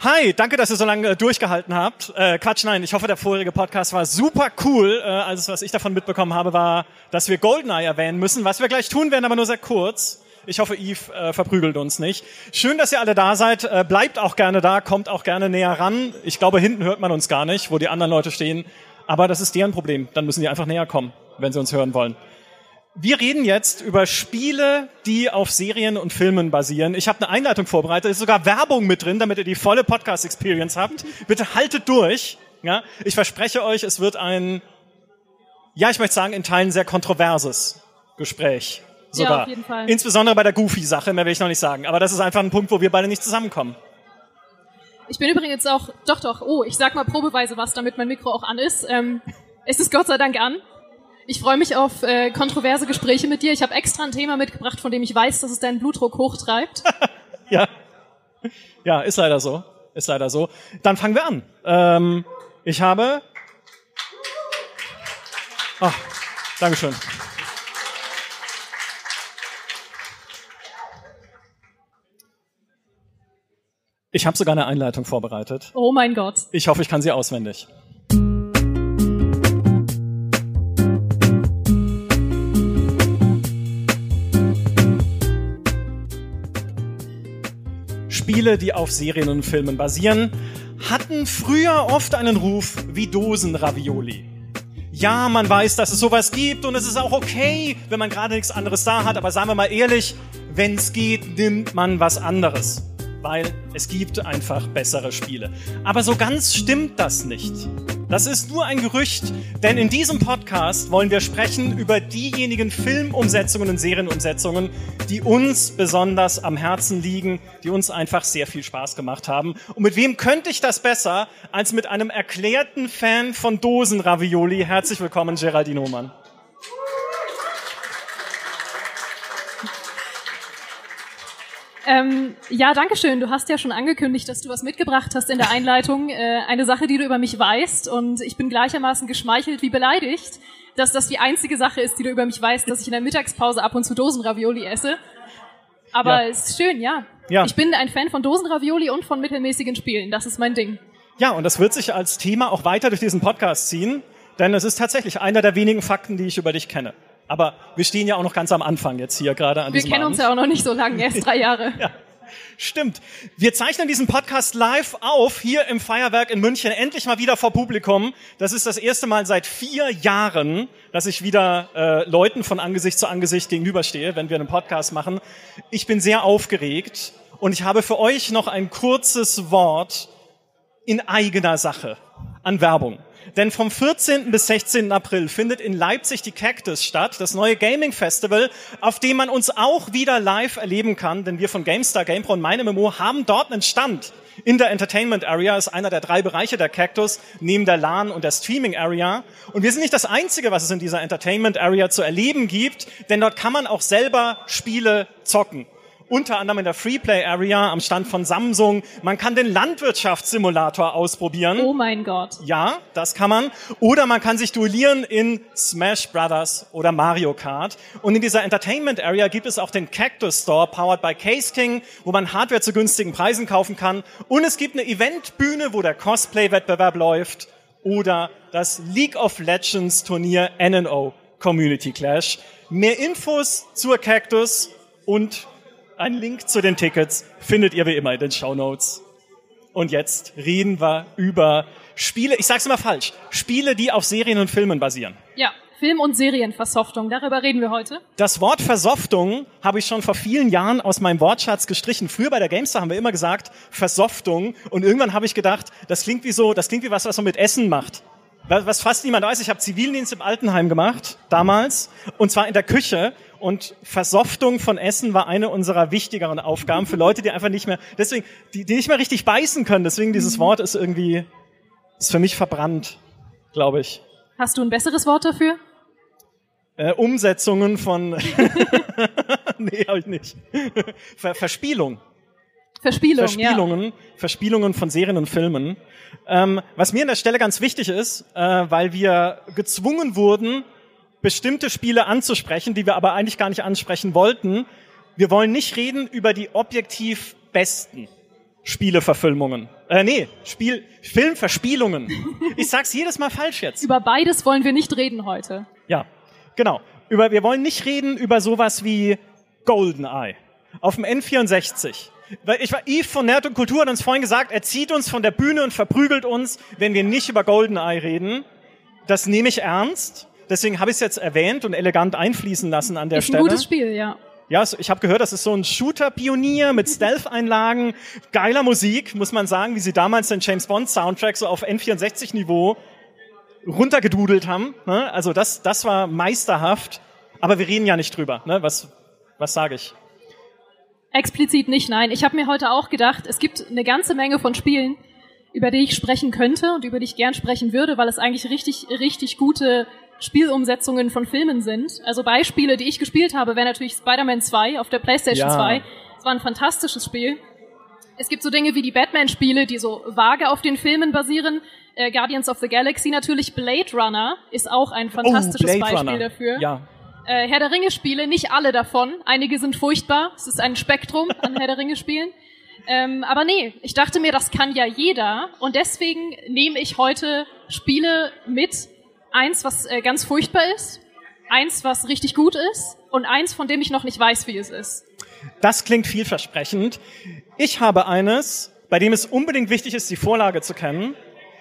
Hi, danke, dass ihr so lange äh, durchgehalten habt. Äh, Quatsch, nein, ich hoffe, der vorherige Podcast war super cool. Äh, alles, was ich davon mitbekommen habe, war, dass wir Goldeneye erwähnen müssen, was wir gleich tun werden, aber nur sehr kurz. Ich hoffe, Eve äh, verprügelt uns nicht. Schön, dass ihr alle da seid. Äh, bleibt auch gerne da, kommt auch gerne näher ran. Ich glaube, hinten hört man uns gar nicht, wo die anderen Leute stehen. Aber das ist deren Problem. Dann müssen die einfach näher kommen, wenn sie uns hören wollen. Wir reden jetzt über Spiele, die auf Serien und Filmen basieren. Ich habe eine Einleitung vorbereitet, ist sogar Werbung mit drin, damit ihr die volle Podcast-Experience habt. Bitte haltet durch. Ja, ich verspreche euch, es wird ein, ja, ich möchte sagen, in Teilen sehr kontroverses Gespräch. Sogar. Ja, auf jeden Fall. Insbesondere bei der Goofy-Sache, mehr will ich noch nicht sagen. Aber das ist einfach ein Punkt, wo wir beide nicht zusammenkommen. Ich bin übrigens auch, doch, doch, oh, ich sag mal probeweise was, damit mein Mikro auch an ist. Ähm, es ist Gott sei Dank an. Ich freue mich auf äh, kontroverse Gespräche mit dir. Ich habe extra ein Thema mitgebracht, von dem ich weiß, dass es deinen Blutdruck hochtreibt. ja. Ja, ist leider so. Ist leider so. Dann fangen wir an. Ähm, ich habe. Ah, Dankeschön. Ich habe sogar eine Einleitung vorbereitet. Oh mein Gott. Ich hoffe, ich kann sie auswendig. Spiele, die auf Serien und Filmen basieren, hatten früher oft einen Ruf wie Dosenravioli. Ja, man weiß, dass es sowas gibt und es ist auch okay, wenn man gerade nichts anderes da hat, aber sagen wir mal ehrlich, wenn es geht, nimmt man was anderes weil es gibt einfach bessere Spiele. Aber so ganz stimmt das nicht. Das ist nur ein Gerücht, denn in diesem Podcast wollen wir sprechen über diejenigen Filmumsetzungen und Serienumsetzungen, die uns besonders am Herzen liegen, die uns einfach sehr viel Spaß gemacht haben. Und mit wem könnte ich das besser als mit einem erklärten Fan von Dosenravioli? Herzlich willkommen, Geraldine Hohmann. Ähm, ja, danke schön. Du hast ja schon angekündigt, dass du was mitgebracht hast in der Einleitung. Äh, eine Sache, die du über mich weißt. Und ich bin gleichermaßen geschmeichelt wie beleidigt, dass das die einzige Sache ist, die du über mich weißt, dass ich in der Mittagspause ab und zu Dosenravioli esse. Aber ja. es ist schön, ja. ja. Ich bin ein Fan von Dosenravioli und von mittelmäßigen Spielen. Das ist mein Ding. Ja, und das wird sich als Thema auch weiter durch diesen Podcast ziehen. Denn es ist tatsächlich einer der wenigen Fakten, die ich über dich kenne. Aber wir stehen ja auch noch ganz am Anfang jetzt hier gerade an wir diesem Wir kennen Abend. uns ja auch noch nicht so lange, erst drei Jahre. ja. Stimmt. Wir zeichnen diesen Podcast live auf, hier im Feuerwerk in München, endlich mal wieder vor Publikum. Das ist das erste Mal seit vier Jahren, dass ich wieder äh, Leuten von Angesicht zu Angesicht gegenüberstehe, wenn wir einen Podcast machen. Ich bin sehr aufgeregt und ich habe für euch noch ein kurzes Wort in eigener Sache an Werbung. Denn vom 14. bis 16. April findet in Leipzig die Cactus statt, das neue Gaming Festival, auf dem man uns auch wieder live erleben kann, denn wir von GameStar, GamePro und meine MMO haben dort einen Stand. In der Entertainment Area ist einer der drei Bereiche der Cactus, neben der LAN und der Streaming Area. Und wir sind nicht das Einzige, was es in dieser Entertainment Area zu erleben gibt, denn dort kann man auch selber Spiele zocken unter anderem in der Freeplay Area am Stand von Samsung. Man kann den Landwirtschaftssimulator ausprobieren. Oh mein Gott. Ja, das kann man. Oder man kann sich duellieren in Smash Brothers oder Mario Kart. Und in dieser Entertainment Area gibt es auch den Cactus Store, powered by Case King, wo man Hardware zu günstigen Preisen kaufen kann. Und es gibt eine Eventbühne, wo der Cosplay-Wettbewerb läuft. Oder das League of Legends Turnier NNO Community Clash. Mehr Infos zur Cactus und ein Link zu den Tickets findet ihr wie immer in den Show Notes. Und jetzt reden wir über Spiele, ich sag's immer falsch, Spiele, die auf Serien und Filmen basieren. Ja, Film- und Serienversoftung, darüber reden wir heute. Das Wort Versoftung habe ich schon vor vielen Jahren aus meinem Wortschatz gestrichen. Früher bei der Gamestar haben wir immer gesagt Versoftung und irgendwann habe ich gedacht, das klingt wie so, das klingt wie was, was man mit Essen macht. Was fast niemand weiß, ich habe Zivildienst im Altenheim gemacht, damals, und zwar in der Küche. Und Versoftung von Essen war eine unserer wichtigeren Aufgaben für Leute, die einfach nicht mehr, deswegen, die, die nicht mehr richtig beißen können. Deswegen dieses Wort ist irgendwie, ist für mich verbrannt, glaube ich. Hast du ein besseres Wort dafür? Äh, Umsetzungen von, nee, habe ich nicht. Ver Verspielung. Verspielung, Verspielungen, ja. Verspielungen von Serien und Filmen. Ähm, was mir an der Stelle ganz wichtig ist, äh, weil wir gezwungen wurden, bestimmte Spiele anzusprechen, die wir aber eigentlich gar nicht ansprechen wollten. Wir wollen nicht reden über die objektiv besten Spieleverfilmungen. Äh, nee, Spiel, Filmverspielungen. Ich sag's jedes Mal falsch jetzt. Über beides wollen wir nicht reden heute. Ja, genau. Über, wir wollen nicht reden über sowas wie GoldenEye auf dem N64. Weil ich war Yves von Nerd und Kultur hat uns vorhin gesagt, er zieht uns von der Bühne und verprügelt uns, wenn wir nicht über GoldenEye reden. Das nehme ich ernst. Deswegen habe ich es jetzt erwähnt und elegant einfließen lassen an der Ist Stelle. ein gutes Spiel, ja. Ja, ich habe gehört, das ist so ein Shooter-Pionier mit Stealth-Einlagen, geiler Musik, muss man sagen, wie sie damals den James Bond-Soundtrack so auf N64-Niveau runtergedudelt haben. Ne? Also das, das war meisterhaft. Aber wir reden ja nicht drüber. Ne? Was, was sage ich? Explizit nicht, nein. Ich habe mir heute auch gedacht, es gibt eine ganze Menge von Spielen, über die ich sprechen könnte und über die ich gern sprechen würde, weil es eigentlich richtig, richtig gute Spielumsetzungen von Filmen sind. Also Beispiele, die ich gespielt habe, wäre natürlich Spider-Man 2 auf der PlayStation Ja. 2. Es war ein fantastisches Spiel. Es gibt so Dinge wie die Batman-Spiele, die so vage auf den Filmen basieren. Äh, Guardians of the Galaxy natürlich. Blade Runner ist auch ein fantastisches Oh, Beispiel Runner. dafür. Ja. Äh, Herr der Ringe-Spiele, nicht alle davon. Einige sind furchtbar. Es ist ein Spektrum an Herr der Ringe-Spielen. Ähm, aber nee, ich dachte mir, das kann ja jeder. Und deswegen nehme ich heute Spiele mit. Eins, was äh, ganz furchtbar ist. Eins, was richtig gut ist. Und eins, von dem ich noch nicht weiß, wie es ist. Das klingt vielversprechend. Ich habe eines, bei dem es unbedingt wichtig ist, die Vorlage zu kennen.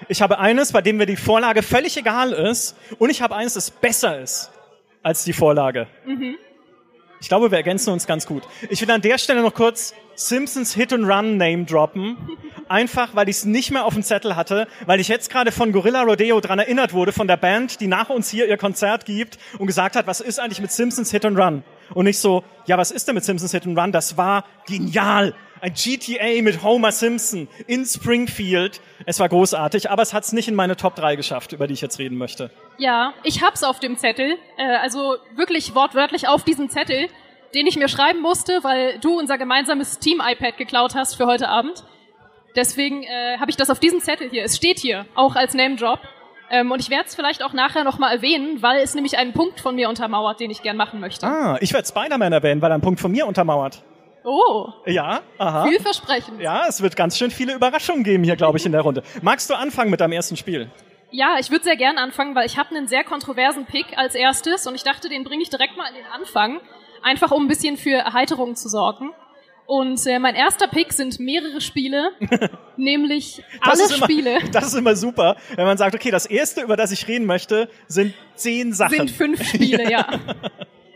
Ich habe eines, bei dem mir die Vorlage völlig egal ist. Und ich habe eines, das besser ist als die Vorlage. Ich glaube, wir ergänzen uns ganz gut. Ich will an der Stelle noch kurz Simpsons Hit and Run Name droppen. Einfach, weil ich es nicht mehr auf dem Zettel hatte, weil ich jetzt gerade von Gorilla Rodeo dran erinnert wurde, von der Band, die nach uns hier ihr Konzert gibt und gesagt hat, was ist eigentlich mit Simpsons Hit and Run? Und nicht so, ja, was ist denn mit Simpsons Hit and Run? Das war genial. Ein GTA mit Homer Simpson in Springfield. Es war großartig, aber es hat es nicht in meine Top 3 geschafft, über die ich jetzt reden möchte. Ja, ich hab's auf dem Zettel. Äh, also wirklich wortwörtlich auf diesem Zettel, den ich mir schreiben musste, weil du unser gemeinsames Team-iPad geklaut hast für heute Abend. Deswegen äh, habe ich das auf diesem Zettel hier. Es steht hier, auch als Name-Drop. Ähm, und ich werde es vielleicht auch nachher nochmal erwähnen, weil es nämlich einen Punkt von mir untermauert, den ich gern machen möchte. Ah, ich werde Spider-Man erwähnen, weil er einen Punkt von mir untermauert. Oh, Ja, aha. vielversprechend. Ja, es wird ganz schön viele Überraschungen geben hier, glaube ich, in der Runde. Magst du anfangen mit deinem ersten Spiel? Ja, ich würde sehr gern anfangen, weil ich habe einen sehr kontroversen Pick als erstes und ich dachte, den bringe ich direkt mal an den Anfang, einfach um ein bisschen für Erheiterung zu sorgen. Und äh, mein erster Pick sind mehrere Spiele, nämlich alle ist immer, Spiele Das ist immer super, wenn man sagt, okay, das erste, über das ich reden möchte, sind zehn Sachen. sind fünf Spiele, ja.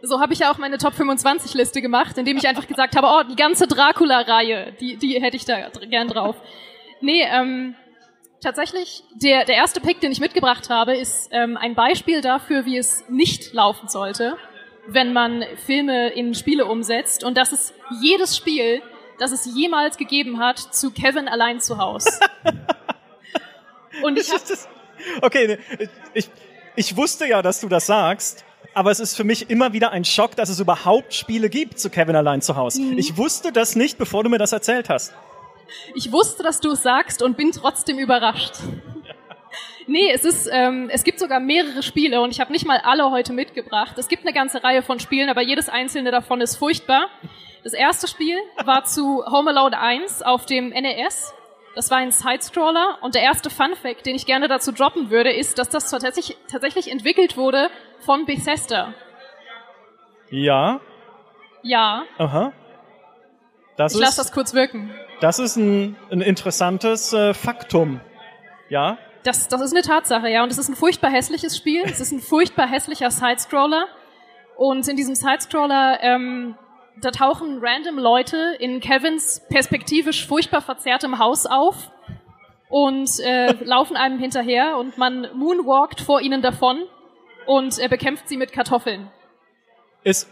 So habe ich ja auch meine Top 25 Liste gemacht, indem ich einfach gesagt habe, oh, die ganze Dracula-Reihe, die, die hätte ich da gern drauf. Nee, ähm, tatsächlich, der, der erste Pick, den ich mitgebracht habe, ist ähm, ein Beispiel dafür, wie es nicht laufen sollte, wenn man Filme in Spiele umsetzt. Und das ist jedes Spiel, das es jemals gegeben hat, zu Kevin allein zu Haus. Und ich hab, okay, ne, ich, ich wusste ja, dass du das sagst, aber es ist für mich immer wieder ein Schock, dass es überhaupt Spiele gibt zu Kevin allein zu Hause. Mhm. Ich wusste das nicht, bevor du mir das erzählt hast. Ich wusste, dass du es sagst und bin trotzdem überrascht. Nee, es ist, ähm, es gibt sogar mehrere Spiele und ich habe nicht mal alle heute mitgebracht. Es gibt eine ganze Reihe von Spielen, aber jedes einzelne davon ist furchtbar. Das erste Spiel war zu Home Alone 1 auf dem NES. Das war ein Sidescroller und der erste Fun Fact, den ich gerne dazu droppen würde, ist, dass das tatsächlich, tatsächlich entwickelt wurde von Bethesda. Ja, Ja, aha. Das ich lasse das kurz wirken. Das ist ein, ein interessantes äh, Faktum. Ja, Das, das ist eine Tatsache, ja. Und es ist ein furchtbar hässliches Spiel. Es ist ein furchtbar hässlicher Sidescroller. Und in diesem Sidescroller, ähm, da tauchen random Leute in Kevins perspektivisch furchtbar verzerrtem Haus auf und äh, laufen einem hinterher und man moonwalkt vor ihnen davon und äh, bekämpft sie mit Kartoffeln. ist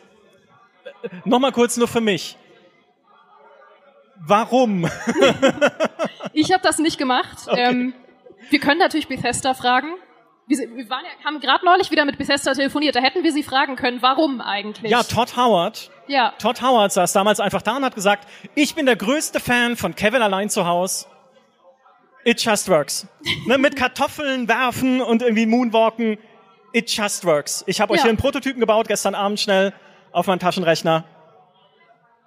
nochmal kurz nur für mich. Warum? Ich habe das nicht gemacht. Ähm, wir können natürlich Bethesda fragen. Wir, wir waren ja, haben gerade neulich wieder mit Bethesda telefoniert. Da hätten wir sie fragen können, warum eigentlich? Ja, Todd Howard. ja. Todd Howard saß damals einfach da und hat gesagt, ich bin der größte Fan von Kevin allein zu Haus. It just works. ne, mit Kartoffeln werfen und irgendwie Moonwalken. It just works. Ich habe euch Ja. hier einen Prototypen gebaut, gestern Abend schnell auf meinen Taschenrechner.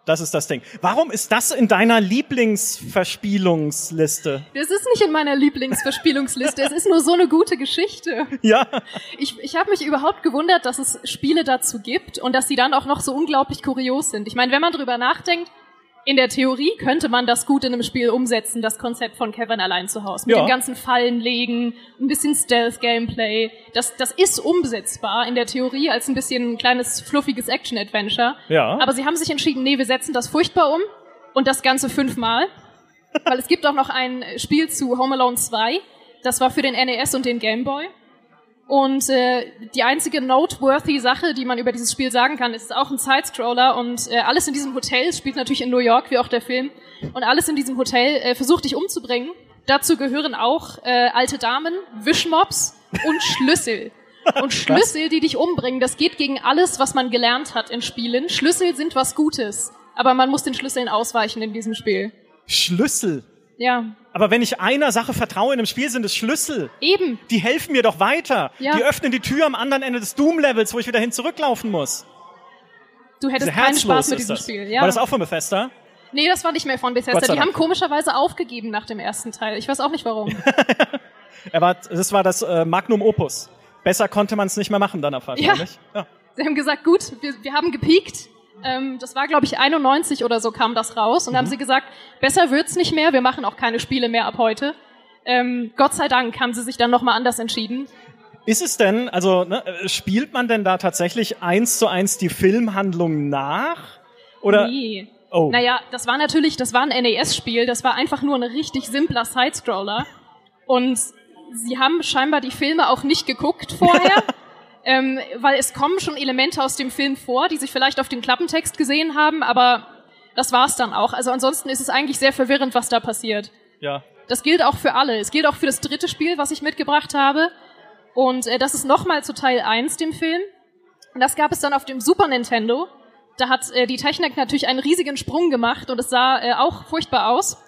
Das ist das Ding. Warum ist das in deiner Lieblingsverspielungsliste? Das ist nicht in meiner Lieblingsverspielungsliste. es ist nur so eine gute Geschichte. Ja. Ich, ich habe mich überhaupt gewundert, dass es Spiele dazu gibt und dass sie dann auch noch so unglaublich kurios sind. Ich meine, wenn man drüber nachdenkt, in der Theorie könnte man das gut in einem Spiel umsetzen, das Konzept von Kevin allein zu Hause. Mit Ja. dem ganzen Fallen legen, ein bisschen Stealth-Gameplay. Das, das ist umsetzbar in der Theorie als ein bisschen ein kleines, fluffiges Action-Adventure. Ja. Aber sie haben sich entschieden, nee, wir setzen das furchtbar um und das Ganze fünfmal. Weil es gibt auch noch ein Spiel zu Home Alone 2. Das war für den NES und den Game Boy. Und äh, die einzige noteworthy Sache, die man über dieses Spiel sagen kann, ist auch ein Sidescroller und äh, alles in diesem Hotel, spielt natürlich in New York, wie auch der Film, und alles in diesem Hotel äh, versucht dich umzubringen. Dazu gehören auch äh, alte Damen, Wischmops und Schlüssel. Und Schlüssel, die dich umbringen, das geht gegen alles, was man gelernt hat in Spielen. Schlüssel sind was Gutes, aber man muss den Schlüsseln ausweichen in diesem Spiel. Schlüssel. Ja, Aber wenn ich einer Sache vertraue in einem Spiel, sind es Schlüssel. eben. Die helfen mir doch weiter. Ja. Die öffnen die Tür am anderen Ende des Doom-Levels, wo ich wieder hin zurücklaufen muss. Du hättest keinen Spaß mit diesem das. Spiel. Ja. War das auch von Bethesda? Nee, das war nicht mehr von Bethesda. Die haben komischerweise aufgegeben nach dem ersten Teil. Ich weiß auch nicht warum. Er war, das war das äh, Magnum Opus. Besser konnte man es nicht mehr machen danach wahrscheinlich. Ja. Sie haben gesagt, gut, wir, wir haben gepiekt. Ähm, das war, glaube ich, 91 oder so kam das raus. Und dann Mhm. haben sie gesagt, besser wird's nicht mehr. Wir machen auch keine Spiele mehr ab heute. Ähm, Gott sei Dank haben sie sich dann nochmal anders entschieden. Ist es denn, also ne, spielt man denn da tatsächlich eins zu eins die Filmhandlung nach? Oder? Nee. Oh. Naja, das war natürlich, das war ein NES-Spiel, das war einfach nur ein richtig simpler Sidescroller. Und sie haben scheinbar die Filme auch nicht geguckt vorher, ähm, weil es kommen schon Elemente aus dem Film vor, die sich vielleicht auf dem Klappentext gesehen haben, aber das war's dann auch. Also ansonsten ist es eigentlich sehr verwirrend, was da passiert. Ja. Das gilt auch für alle. Es gilt auch für das dritte Spiel, was ich mitgebracht habe. Und äh, das ist nochmal zu Teil 1, dem Film. Und das gab es dann auf dem Super Nintendo. Da hat äh, die Technik natürlich einen riesigen Sprung gemacht und es sah äh, auch furchtbar aus.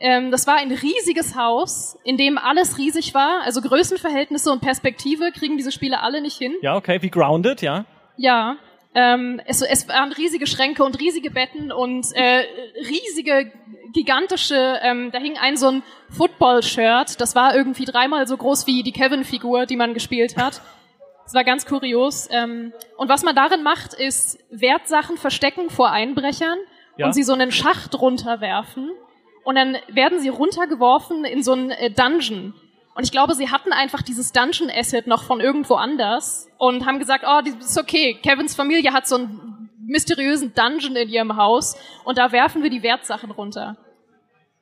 Ähm, das war ein riesiges Haus, in dem alles riesig war. Also Größenverhältnisse und Perspektive kriegen diese Spiele alle nicht hin. Ja, okay, wie Grounded, ja. Ja, ähm, es, es waren riesige Schränke und riesige Betten und äh, riesige, gigantische, ähm, da hing ein so ein Football-Shirt, das war irgendwie dreimal so groß wie die Kevin-Figur, die man gespielt hat. Das war ganz kurios. Ähm, und was man darin macht, ist Wertsachen verstecken vor Einbrechern Ja. und sie so einen Schacht runterwerfen. Und dann werden sie runtergeworfen in so einen äh, Dungeon. Und ich glaube, sie hatten einfach dieses Dungeon-Asset noch von irgendwo anders und haben gesagt, oh, das ist okay. Kevins Familie hat so einen mysteriösen Dungeon in ihrem Haus und da werfen wir die Wertsachen runter.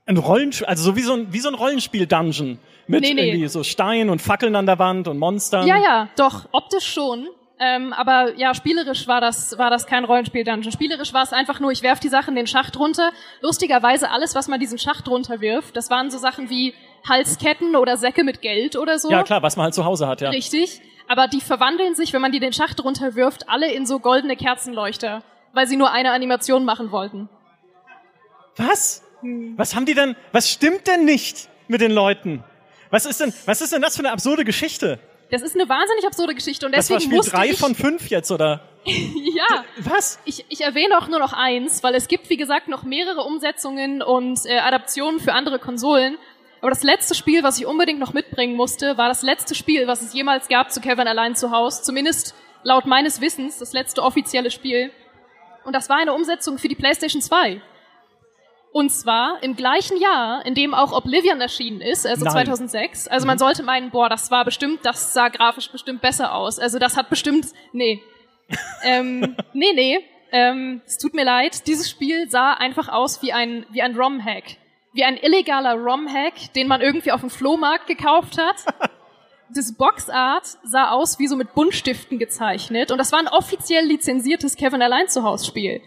Ein Rollenspiel, also so wie so ein, wie so ein Rollenspiel-Dungeon. Mit Nee, nee. irgendwie so Stein und Fackeln an der Wand und Monstern. Ja, ja, doch, optisch schon. Ähm, aber ja, spielerisch war das, war das kein Rollenspiel-Dungeon. Spielerisch war es einfach nur, ich werf die Sachen den Schacht runter. Lustigerweise, alles, was man diesen Schacht runterwirft, das waren so Sachen wie Halsketten oder Säcke mit Geld oder so. Ja, klar, was man halt zu Hause hat, ja. Richtig. Aber die verwandeln sich, wenn man die den Schacht runterwirft, alle in so goldene Kerzenleuchter, weil sie nur eine Animation machen wollten. Was? Hm. Was haben die denn, was stimmt denn nicht mit den Leuten? Was ist denn, was ist denn das für eine absurde Geschichte? Das ist eine wahnsinnig absurde Geschichte und Das war deswegen Spiel musste drei ich, von fünf jetzt, oder? ja, Was? ich, ich erwähne auch nur noch eins, weil es gibt, wie gesagt, noch mehrere Umsetzungen und äh, Adaptionen für andere Konsolen. Aber das letzte Spiel, was ich unbedingt noch mitbringen musste, war das letzte Spiel, was es jemals gab zu Kevin allein zu Haus. Zumindest laut meines Wissens das letzte offizielle Spiel. Und das war eine Umsetzung für die PlayStation 2. Und zwar im gleichen Jahr, in dem auch Oblivion erschienen ist, also Nein. 2006. Also man sollte meinen, boah, das war bestimmt, das sah grafisch bestimmt besser aus. Also das hat bestimmt, nee. ähm, nee, nee. Ähm, es tut mir leid. Dieses Spiel sah einfach aus wie ein, wie ein ROM-Hack. Wie ein illegaler ROM-Hack, den man irgendwie auf dem Flohmarkt gekauft hat. Das Boxart sah aus wie so mit Buntstiften gezeichnet. Und das war ein offiziell lizenziertes Kevin allein zu Haus Spiel.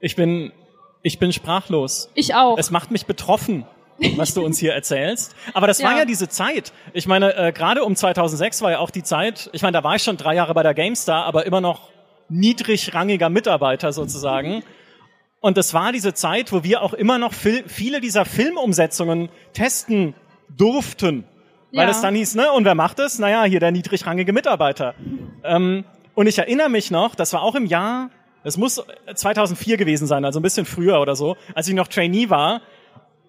Ich bin, ich bin sprachlos. Ich auch. Es macht mich betroffen, was du uns hier erzählst. Aber das war Ja. ja diese Zeit. Ich meine, äh, gerade um 2006 war ja auch die Zeit, ich meine, da war ich schon drei Jahre bei der GameStar, aber immer noch niedrigrangiger Mitarbeiter sozusagen. Und das war diese Zeit, wo wir auch immer noch viele dieser Filmumsetzungen testen durften. Weil Ja. es dann hieß, ne, und wer macht es? Naja, hier der niedrigrangige Mitarbeiter. Ähm, und ich erinnere mich noch, das war auch im Jahr Es muss 2004 gewesen sein, also ein bisschen früher oder so, als ich noch Trainee war.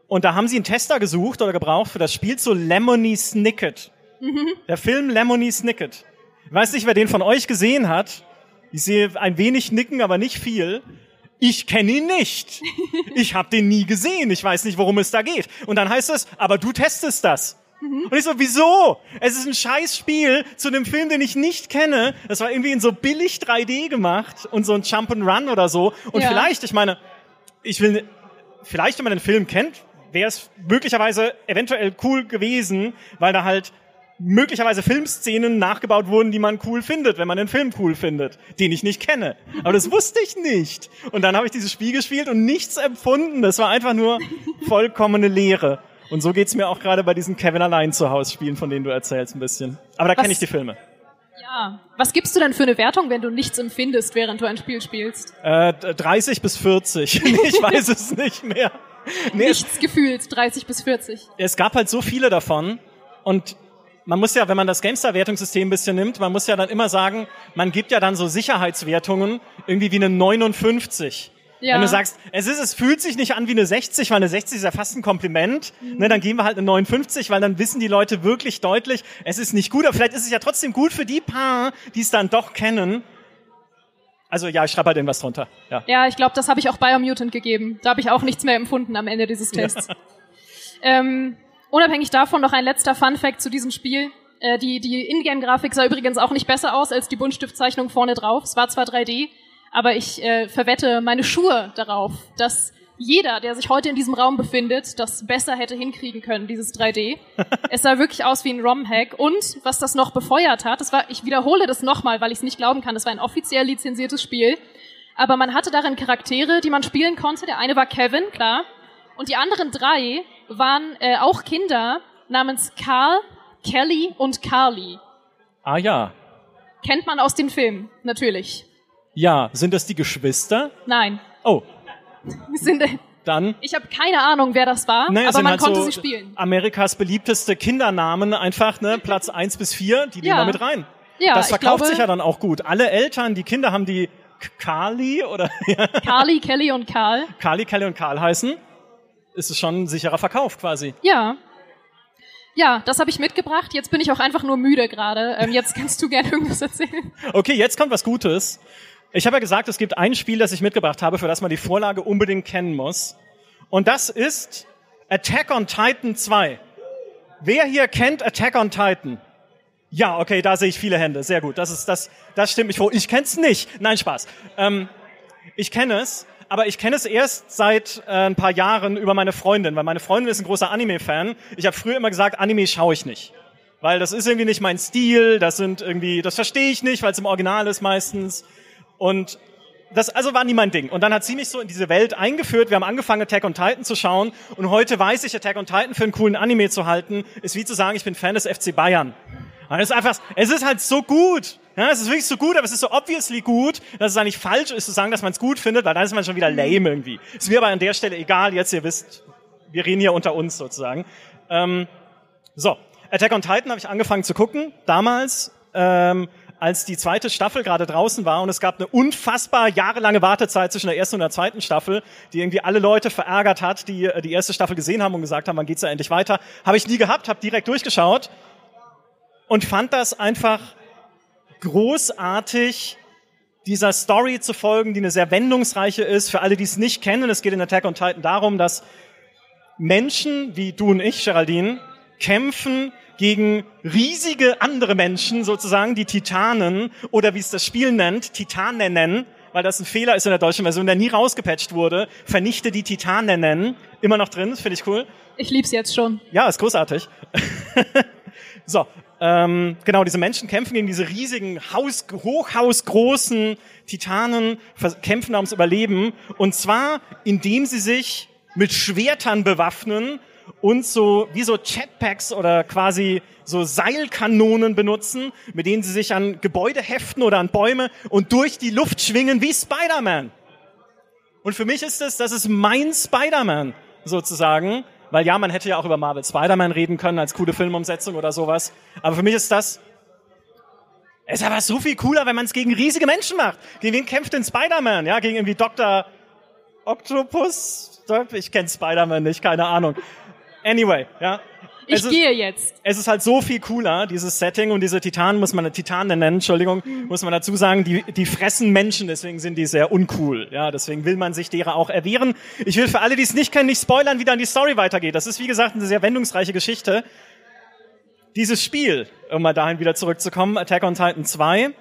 Und da haben sie einen Tester gesucht oder gebraucht für das Spiel zu Lemony Snicket. Mhm. Der Film Lemony Snicket. Ich weiß nicht, wer den von euch gesehen hat. Ich sehe ein wenig nicken, aber nicht viel. Ich kenne ihn nicht. Ich habe den nie gesehen. Ich weiß nicht, worum es da geht. Und dann heißt es, aber du testest das. Mhm. Und ich so, wieso? Es ist ein Scheißspiel zu einem Film, den ich nicht kenne. Das war irgendwie in so billig 3D gemacht und so ein Jump and Run oder so. Und ja. vielleicht, ich meine, ich will, vielleicht, wenn man den Film kennt, wäre es möglicherweise eventuell cool gewesen, weil da halt möglicherweise Filmszenen nachgebaut wurden, die man cool findet, wenn man den Film cool findet, den ich nicht kenne. Aber das wusste ich nicht. Und dann habe ich dieses Spiel gespielt und nichts empfunden. Das war einfach nur vollkommene Leere. Und so geht's mir auch gerade bei diesen Kevin allein zu Hause Spielen, von denen du erzählst ein bisschen. Aber da kenne ich die Filme. Ja. Was gibst du denn für eine Wertung, wenn du nichts empfindest, während du ein Spiel spielst? Äh, 30 bis 40. ich weiß es nicht mehr. Nee, nichts gefühlt, 30 bis 40. Es gab halt so viele davon und man muss ja, wenn man das GameStar-Wertungssystem ein bisschen nimmt, man muss ja dann immer sagen, man gibt ja dann so Sicherheitswertungen irgendwie wie eine 59. Ja. Wenn du sagst, es ist, es fühlt sich nicht an wie eine 60, weil eine 60 ist ja fast ein Kompliment, mhm. ne, dann geben wir halt eine 59, weil dann wissen die Leute wirklich deutlich, es ist nicht gut, aber vielleicht ist es ja trotzdem gut für die paar, die es dann doch kennen. Also ja, ich schreibe halt irgendwas drunter. Ja, ja ich glaube, das habe ich auch Biomutant gegeben. Da habe ich auch nichts mehr empfunden am Ende dieses Tests. Ja. Ähm, unabhängig davon noch ein letzter Fun Fact zu diesem Spiel. Äh, die die Ingame-Grafik sah übrigens auch nicht besser aus als die Buntstiftzeichnung vorne drauf. Es war zwar 3D, aber ich äh, verwette meine Schuhe darauf, dass jeder, der sich heute in diesem Raum befindet, das besser hätte hinkriegen können, dieses 3D. es sah wirklich aus wie ein ROM-Hack. Und was das noch befeuert hat, das war, ich wiederhole das nochmal, weil ich es nicht glauben kann, das war ein offiziell lizenziertes Spiel. Aber man hatte darin Charaktere, die man spielen konnte. Der eine war Kevin, klar. Und die anderen drei waren äh, auch Kinder namens Carl, Kelly und Carly. Ah ja. Kennt man aus den Filmen, natürlich. Ja, sind das die Geschwister? Nein. Oh. Sind, dann. Ich habe keine Ahnung, wer das war, naja, aber man halt konnte so sie spielen. Amerikas beliebteste Kindernamen einfach, ne, Platz eins bis vier, die ja. nehmen da mit rein. Ja, das verkauft glaube, sich ja dann auch gut. Alle Eltern, die Kinder haben die Carly oder Carly, Kelly und Karl. Carly, Kelly und Karl heißen. Ist es schon ein sicherer Verkauf quasi. Ja. Ja, das habe ich mitgebracht. Jetzt bin ich auch einfach nur müde gerade. Ähm, jetzt kannst du gerne irgendwas erzählen. Okay, jetzt kommt was Gutes. Ich habe ja gesagt, es gibt ein Spiel, das ich mitgebracht habe, für das man die Vorlage unbedingt kennen muss. Und das ist Attack on Titan 2. Wer hier kennt Attack on Titan? Ja, okay, da sehe ich viele Hände. Sehr gut. Das ist das, das stimmt mich vor. Ich kenne es nicht. Nein, Spaß. Ähm, ich kenne es, aber ich kenne es erst seit äh, ein paar Jahren über meine Freundin, weil meine Freundin ist ein großer Anime-Fan. Ich habe früher immer gesagt, Anime schaue ich nicht, weil das ist irgendwie nicht mein Stil. Das sind irgendwie, das verstehe ich nicht, weil es im Original ist meistens. Und das also war nie mein Ding. Und dann hat sie mich so in diese Welt eingeführt. Wir haben angefangen, Attack on Titan zu schauen. Und heute weiß ich, Attack on Titan für einen coolen Anime zu halten, ist wie zu sagen, ich bin Fan des FC Bayern. Und es ist einfach, es ist halt so gut. Ja, es ist wirklich so gut, aber es ist so obviously gut, dass es eigentlich falsch ist zu sagen, dass man es gut findet, weil dann ist man schon wieder lame irgendwie. Ist mir aber an der Stelle egal, jetzt ihr wisst, wir reden hier unter uns sozusagen. Ähm, so, Attack on Titan habe ich angefangen zu gucken, damals. Ähm, als die zweite Staffel gerade draußen war und es gab eine unfassbar jahrelange Wartezeit zwischen der ersten und der zweiten Staffel, die irgendwie alle Leute verärgert hat, die äh, die erste Staffel gesehen haben und gesagt haben, wann geht's ja endlich weiter. Habe ich nie gehabt, habe direkt durchgeschaut und fand das einfach großartig, dieser Story zu folgen, die eine sehr wendungsreiche ist. Für alle, die es nicht kennen, es geht in Attack on Titan darum, dass Menschen wie du und ich, Geraldine, kämpfen gegen riesige andere Menschen, sozusagen die Titanen oder wie es das Spiel nennt, Titanen weil das ein Fehler ist in der deutschen Version, der nie rausgepatcht wurde. Vernichte die Titanen immer noch drin, finde ich cool. Ich lieb's jetzt schon. Ja, ist großartig. so, ähm, genau, diese Menschen kämpfen gegen diese riesigen, Haus, hochhausgroßen Titanen, kämpfen ums Überleben. Und zwar, indem sie sich mit Schwertern bewaffnen und so wie so Chatpacks oder quasi so Seilkanonen benutzen, mit denen sie sich an Gebäude heften oder an Bäume und durch die Luft schwingen wie Spider-Man. Und für mich ist es, das ist mein Spider-Man sozusagen, weil ja, man hätte ja auch über Marvel Spider-Man reden können als coole Filmumsetzung oder sowas, aber für mich ist das ist aber so viel cooler, wenn man es gegen riesige Menschen macht. Gegen wen kämpft denn Spider-Man? Ja, gegen irgendwie Dr. Octopus? Ich kenne Spider-Man nicht, keine Ahnung. Anyway, ja. Ich es gehe jetzt. Es ist halt so viel cooler, dieses Setting und diese Titanen, muss man Titanen nennen, Entschuldigung, muss man dazu sagen, die, die fressen Menschen, deswegen sind die sehr uncool. Ja, deswegen will man sich derer auch erwehren. Ich will für alle, die es nicht kennen, nicht spoilern, wie dann die Story weitergeht. Das ist, wie gesagt, eine sehr wendungsreiche Geschichte. Dieses Spiel, um mal dahin wieder zurückzukommen, Attack on Titan 2,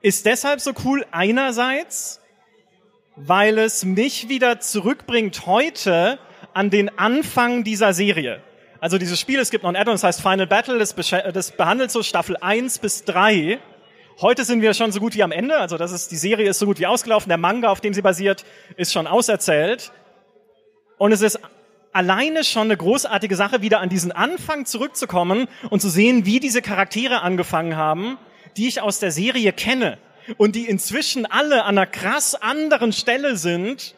ist deshalb so cool einerseits, weil es mich wieder zurückbringt heute an den Anfang dieser Serie. Also dieses Spiel, es gibt noch ein Add-on, das heißt Final Battle, das, das behandelt so Staffel 1 bis 3. Heute sind wir schon so gut wie am Ende, also das ist, die Serie ist so gut wie ausgelaufen, der Manga, auf dem sie basiert, ist schon auserzählt. Und es ist alleine schon eine großartige Sache, wieder an diesen Anfang zurückzukommen und zu sehen, wie diese Charaktere angefangen haben, die ich aus der Serie kenne und die inzwischen alle an einer krass anderen Stelle sind,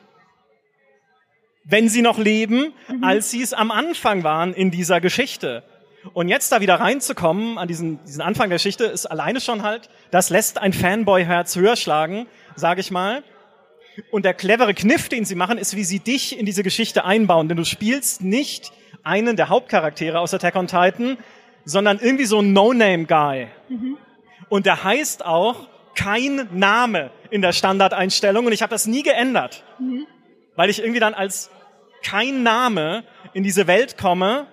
wenn sie noch leben, mhm. als sie es am Anfang waren in dieser Geschichte. Und jetzt da wieder reinzukommen an diesen, diesen Anfang der Geschichte ist alleine schon halt, das lässt ein Fanboy-Herz höher schlagen, sage ich mal. Und der clevere Kniff, den sie machen, ist, wie sie dich in diese Geschichte einbauen. Denn du spielst nicht einen der Hauptcharaktere aus Attack on Titan, sondern irgendwie so ein No-Name-Guy. Mhm. Und der heißt auch kein Name in der Standardeinstellung. Und ich habe das nie geändert. Mhm. Weil ich irgendwie dann als kein Name in diese Welt komme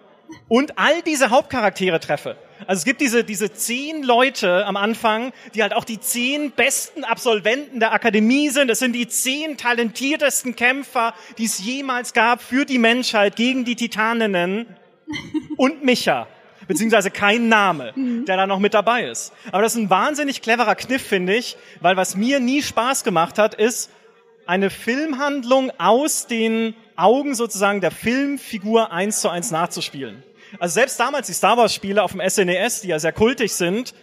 und all diese Hauptcharaktere treffe. Also es gibt diese, diese zehn Leute am Anfang, die halt auch die zehn besten Absolventen der Akademie sind. Das sind die zehn talentiertesten Kämpfer, die es jemals gab für die Menschheit gegen die Titaninnen und Micha. Beziehungsweise kein Name, mhm. der da noch mit dabei ist. Aber das ist ein wahnsinnig cleverer Kniff, finde ich, weil was mir nie Spaß gemacht hat, ist eine Filmhandlung aus den Augen sozusagen der Filmfigur eins zu eins nachzuspielen. Also selbst damals die Star Wars Spiele auf dem SNES, e die ja sehr kultig sind,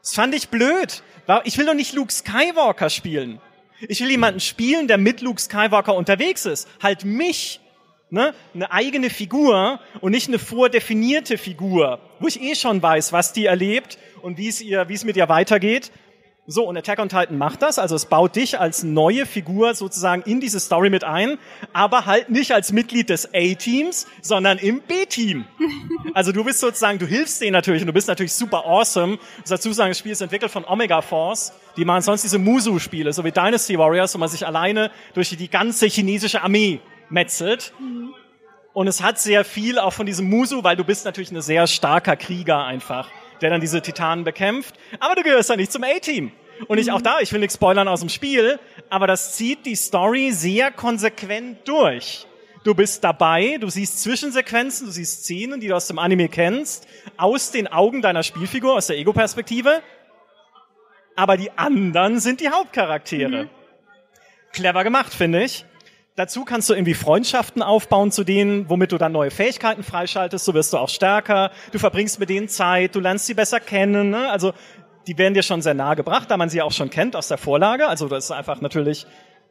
das fand ich blöd. Ich will doch nicht Luke Skywalker spielen. Ich will jemanden spielen, der mit Luke Skywalker unterwegs ist. Halt mich. Ne? Eine eigene Figur und nicht eine vordefinierte Figur, wo ich eh schon weiß, was die erlebt und wie es ihr, wie es mit ihr weitergeht. So, und Attack on Titan macht das, also es baut dich als neue Figur sozusagen in diese Story mit ein, aber halt nicht als Mitglied des A-Teams, sondern im B-Team. Also du bist sozusagen, du hilfst denen natürlich und du bist natürlich super awesome. Ich muss dazu sagen, das Spiel ist entwickelt von Omega Force, die machen sonst diese Musu-Spiele, so wie Dynasty Warriors, wo man sich alleine durch die ganze chinesische Armee metzelt. Und es hat sehr viel auch von diesem Musu, weil du bist natürlich ein sehr starker Krieger einfach der dann diese Titanen bekämpft. Aber du gehörst ja nicht zum A-Team. Und ich auch da, ich will nichts spoilern aus dem Spiel, aber das zieht die Story sehr konsequent durch. Du bist dabei, du siehst Zwischensequenzen, du siehst Szenen, die du aus dem Anime kennst, aus den Augen deiner Spielfigur, aus der Ego-Perspektive. Aber die anderen sind die Hauptcharaktere. Mhm. Clever gemacht, finde ich. Dazu kannst du irgendwie Freundschaften aufbauen zu denen, womit du dann neue Fähigkeiten freischaltest. So wirst du auch stärker. Du verbringst mit denen Zeit, du lernst sie besser kennen. Ne? Also die werden dir schon sehr nahe gebracht, da man sie auch schon kennt aus der Vorlage. Also das ist einfach natürlich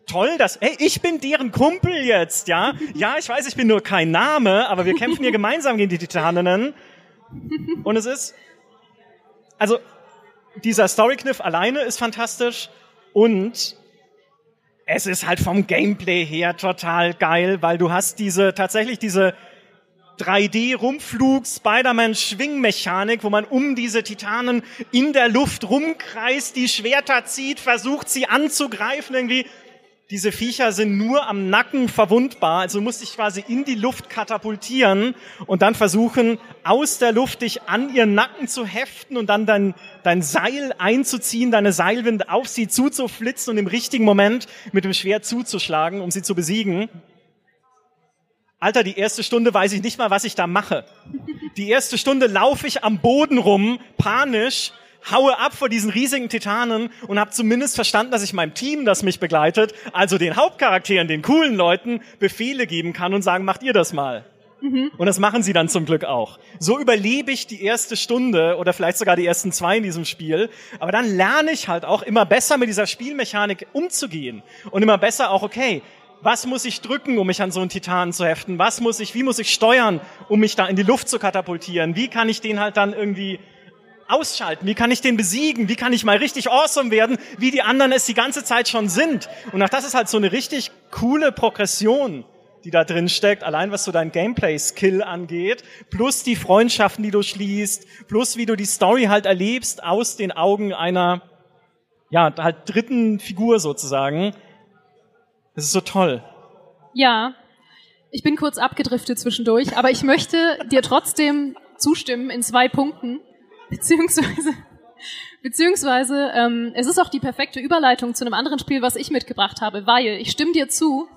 toll, dass, hey, ich bin deren Kumpel jetzt, ja? Ja, ich weiß, ich bin nur kein Name, aber wir kämpfen hier gemeinsam gegen die Titaninnen. Und es ist, also dieser Storykniff alleine ist fantastisch und es ist halt vom Gameplay her total geil, weil du hast diese, tatsächlich diese 3D-Rumpflug, Spider-Man-Schwingmechanik, wo man um diese Titanen in der Luft rumkreist, die Schwerter zieht, versucht sie anzugreifen irgendwie diese Viecher sind nur am Nacken verwundbar, also musst dich quasi in die Luft katapultieren und dann versuchen, aus der Luft dich an ihren Nacken zu heften und dann dein, dein Seil einzuziehen, deine Seilwinde auf sie zuzuflitzen und im richtigen Moment mit dem Schwert zuzuschlagen, um sie zu besiegen. Alter, die erste Stunde weiß ich nicht mal, was ich da mache. Die erste Stunde laufe ich am Boden rum, panisch, haue ab vor diesen riesigen Titanen und habe zumindest verstanden, dass ich meinem Team, das mich begleitet, also den Hauptcharakteren, den coolen Leuten, Befehle geben kann und sagen, macht ihr das mal. Mhm. Und das machen sie dann zum Glück auch. So überlebe ich die erste Stunde oder vielleicht sogar die ersten zwei in diesem Spiel. Aber dann lerne ich halt auch immer besser mit dieser Spielmechanik umzugehen. Und immer besser auch, okay, was muss ich drücken, um mich an so einen Titan zu heften? Was muss ich, wie muss ich steuern, um mich da in die Luft zu katapultieren? Wie kann ich den halt dann irgendwie ausschalten? Wie kann ich den besiegen? Wie kann ich mal richtig awesome werden, wie die anderen es die ganze Zeit schon sind? Und auch das ist halt so eine richtig coole Progression, die da drin steckt, allein was so dein Gameplay-Skill angeht, plus die Freundschaften, die du schließt, plus wie du die Story halt erlebst aus den Augen einer, ja, halt dritten Figur sozusagen. Das ist so toll. Ja, ich bin kurz abgedriftet zwischendurch, aber ich möchte dir trotzdem zustimmen in zwei Punkten, beziehungsweise beziehungsweise ähm, es ist auch die perfekte Überleitung zu einem anderen Spiel, was ich mitgebracht habe, weil ich stimme dir zu,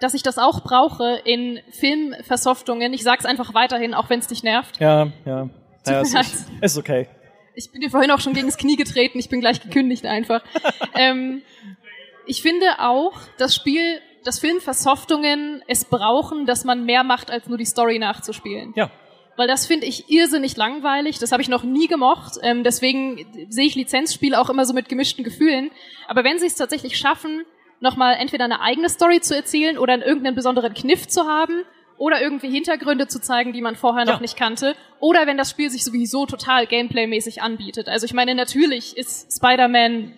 dass ich das auch brauche in Filmversoftungen. Ich sag's einfach weiterhin, auch wenn es dich nervt. Ja, ja. ja es ist, ist okay. Ich bin dir vorhin auch schon gegen das Knie getreten, ich bin gleich gekündigt einfach. ähm, ich finde auch, das Spiel, dass Filmversoftungen es brauchen, dass man mehr macht, als nur die Story nachzuspielen. Ja. Weil das finde ich irrsinnig langweilig, das habe ich noch nie gemocht. Ähm, deswegen sehe ich Lizenzspiele auch immer so mit gemischten Gefühlen. Aber wenn sie es tatsächlich schaffen, nochmal entweder eine eigene Story zu erzählen oder irgendeinen besonderen Kniff zu haben oder irgendwie Hintergründe zu zeigen, die man vorher noch ja. nicht kannte. Oder wenn das Spiel sich sowieso total gameplaymäßig anbietet. Also ich meine, natürlich ist Spider-Man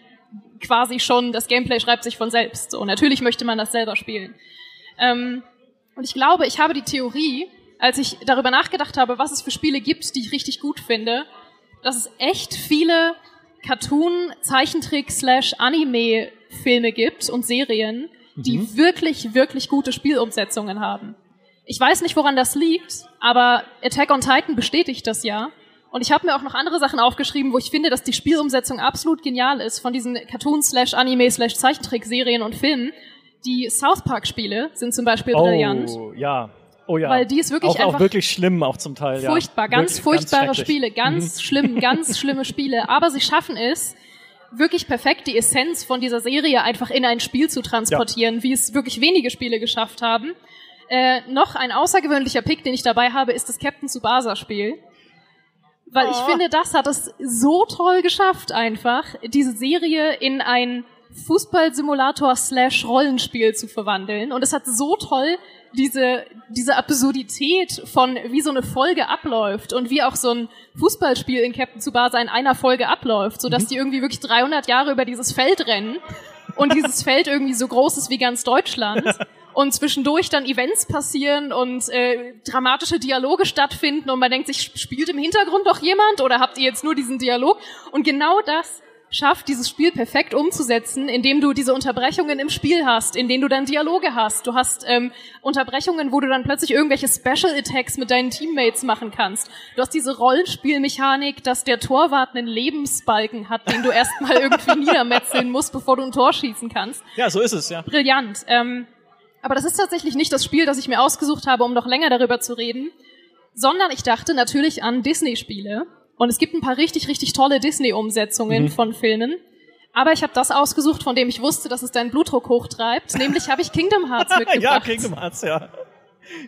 quasi schon, das Gameplay schreibt sich von selbst. So, natürlich möchte man das selber spielen. Ähm, und ich glaube, ich habe die Theorie, als ich darüber nachgedacht habe, was es für Spiele gibt, die ich richtig gut finde, dass es echt viele Cartoon, Zeichentrick slash Anime Filme gibt und Serien, die mhm. wirklich, wirklich gute Spielumsetzungen haben. Ich weiß nicht, woran das liegt, aber Attack on Titan bestätigt das ja. Und ich habe mir auch noch andere Sachen aufgeschrieben, wo ich finde, dass die Spielumsetzung absolut genial ist von diesen Cartoon slash Anime slash Zeichentrick-Serien und Filmen. Die South Park-Spiele sind zum Beispiel oh, brillant. ja. Oh ja. Weil die ist wirklich auch, einfach auch wirklich schlimm, auch zum Teil. Furchtbar, ja. ganz wirklich, furchtbare ganz Spiele, ganz mhm. schlimm, ganz schlimme Spiele. Aber sie schaffen es, wirklich perfekt die Essenz von dieser Serie einfach in ein Spiel zu transportieren, ja. wie es wirklich wenige Spiele geschafft haben. Äh, noch ein außergewöhnlicher Pick, den ich dabei habe, ist das Captain Tsubasa Spiel. Weil oh. ich finde, das hat es so toll geschafft, einfach, diese Serie in ein Fußballsimulator slash Rollenspiel zu verwandeln. Und es hat so toll diese, diese Absurdität von, wie so eine Folge abläuft und wie auch so ein Fußballspiel in Captain Tsubasa in einer Folge abläuft, sodass mhm. die irgendwie wirklich 300 Jahre über dieses Feld rennen und dieses Feld irgendwie so groß ist wie ganz Deutschland. und zwischendurch dann Events passieren und äh, dramatische Dialoge stattfinden und man denkt sich, spielt im Hintergrund doch jemand oder habt ihr jetzt nur diesen Dialog? Und genau das schafft, dieses Spiel perfekt umzusetzen, indem du diese Unterbrechungen im Spiel hast, in denen du dann Dialoge hast. Du hast ähm, Unterbrechungen, wo du dann plötzlich irgendwelche Special Attacks mit deinen Teammates machen kannst. Du hast diese Rollenspielmechanik, dass der Torwart einen Lebensbalken hat, den du erstmal irgendwie niedermetzeln musst, bevor du ein Tor schießen kannst. Ja, so ist es, ja. Brillant. Ähm, aber das ist tatsächlich nicht das Spiel, das ich mir ausgesucht habe, um noch länger darüber zu reden, sondern ich dachte natürlich an Disney-Spiele und es gibt ein paar richtig, richtig tolle Disney-Umsetzungen mhm. von Filmen. Aber ich habe das ausgesucht, von dem ich wusste, dass es deinen Blutdruck hochtreibt. Nämlich habe ich Kingdom Hearts mitgebracht. ja, Kingdom Hearts, ja.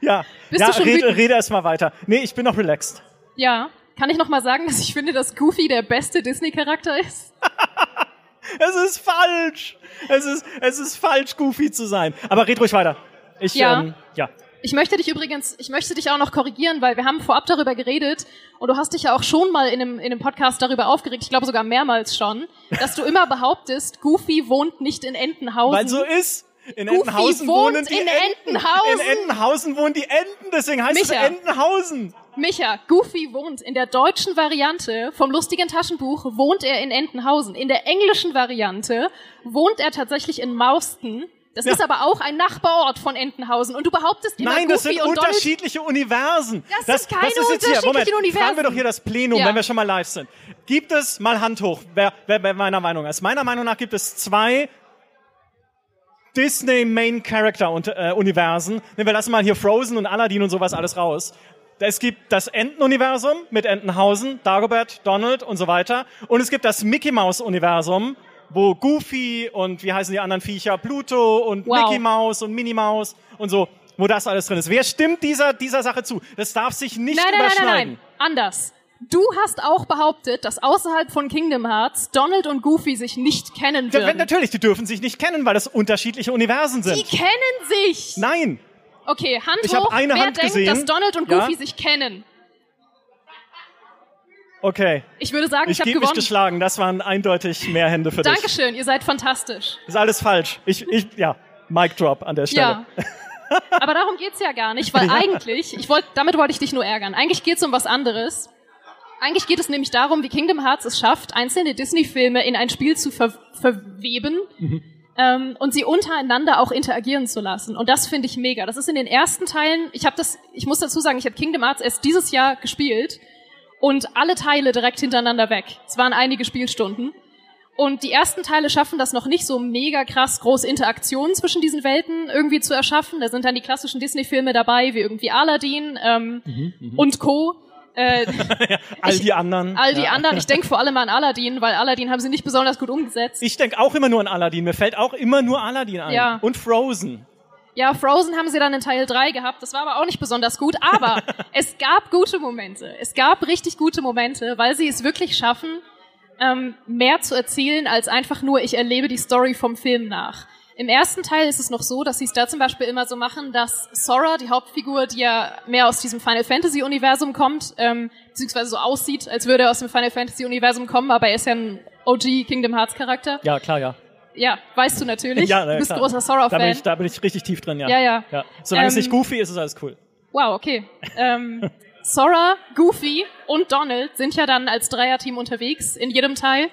Ja, Bist ja du schon rede, rede erst mal weiter. Nee, ich bin noch relaxed. Ja, kann ich noch mal sagen, dass ich finde, dass Goofy der beste Disney-Charakter ist? es ist falsch. Es ist, es ist falsch, Goofy zu sein. Aber red ruhig weiter. Ich, ja. Ähm, ja. Ich möchte dich übrigens, ich möchte dich auch noch korrigieren, weil wir haben vorab darüber geredet und du hast dich ja auch schon mal in einem, in einem Podcast darüber aufgeregt, ich glaube sogar mehrmals schon, dass du immer behauptest, Goofy wohnt nicht in Entenhausen. Weil so ist. In Goofy Entenhausen wohnt wohnen die in Enten. Entenhausen. In Entenhausen wohnen die Enten, deswegen heißt Micha. es Entenhausen. Micha, Goofy wohnt in der deutschen Variante vom lustigen Taschenbuch wohnt er in Entenhausen. In der englischen Variante wohnt er tatsächlich in Mauston. Das Ja. ist aber auch ein Nachbarort von Entenhausen. Und du behauptest immer, Nein, Goofy das sind unterschiedliche Universen. Das sind keine jetzt hier, Moment, unterschiedlichen fragen wir Universen. doch hier das Plenum, Ja. wenn wir schon mal live sind. Gibt es, mal Hand hoch, wer, wer, wer meiner Meinung ist. Meiner Meinung nach gibt es zwei Disney Main Character und, äh, Universen. Nee, wir lassen mal hier Frozen und Aladdin und sowas alles raus. Es gibt das Entenuniversum mit Entenhausen, Dagobert, Donald und so weiter. Und es gibt das Mickey Mouse Universum, wo Goofy und wie heißen die anderen Viecher, Pluto und Wow. Mickey Mouse und Minnie Mouse und so, wo das alles drin ist. Wer stimmt dieser, dieser Sache zu? Das darf sich nicht Nein, nein, nein, überschneiden. nein, nein. Anders. Du hast auch behauptet, dass außerhalb von Kingdom Hearts Donald und Goofy sich nicht kennen Ja, würden. natürlich, die dürfen sich nicht kennen, weil das unterschiedliche Universen Die sind. kennen sich. Nein, Okay, Hand Ich hoch. eine Wer Hand denkt, gesehen. dass Donald und Ja. Goofy sich kennen? Okay. Ich würde sagen, ich, Ich habe mich geschlagen. Das waren eindeutig mehr Hände für dich. Dankeschön, ihr seid fantastisch. Ist alles falsch. Ich, ich, ja, Mic Drop an der Stelle. Ja. Aber darum geht's ja gar nicht, weil eigentlich, ich wollte, damit wollte ich dich nur ärgern. Eigentlich geht's um was anderes. Eigentlich geht es nämlich darum, wie Kingdom Hearts es schafft, einzelne Disney-Filme in ein Spiel zu ver verweben ähm, und sie untereinander auch interagieren zu lassen. Und das finde ich mega. Das ist in den ersten Teilen. Ich habe das, ich muss dazu sagen, ich habe Kingdom Hearts erst dieses Jahr gespielt und alle Teile direkt hintereinander weg. Es waren einige Spielstunden. Und die ersten Teile schaffen das noch nicht so mega krass große Interaktionen zwischen diesen Welten irgendwie zu erschaffen. Da sind dann die klassischen Disney-Filme dabei, wie irgendwie Aladdin ähm, und Co. Äh, All die anderen. all die ja. anderen, ich denke vor allem an Aladdin, weil Aladdin haben sie nicht besonders gut umgesetzt. Ich denke auch immer nur an Aladdin. Mir fällt auch immer nur Aladdin ein. Ja. Und Frozen. Ja, Frozen haben sie dann in Teil 3 gehabt, das war aber auch nicht besonders gut, aber es gab gute Momente. Es gab richtig gute Momente, weil sie es wirklich schaffen, ähm, mehr zu erzählen als einfach nur, ich erlebe die Story vom Film nach. Im ersten Teil ist es noch so, dass sie es da zum Beispiel immer so machen, dass Sora, die Hauptfigur, die ja mehr aus diesem Final Fantasy Universum kommt, ähm, beziehungsweise so aussieht, als würde er aus dem Final Fantasy Universum kommen, aber er ist ja ein OG Kingdom Hearts Charakter. Ja, klar, ja. Ja, weißt du natürlich. Ja, na, du bist klar. großer Da Sora-Fan. bin, ich, da bin ich richtig tief drin, ja. Ja, ja. ja. Solange es Ähm, nicht goofy ist, ist alles cool. Wow, okay. Ähm, Sora, Goofy und Donald sind ja dann als Dreierteam unterwegs in jedem Teil.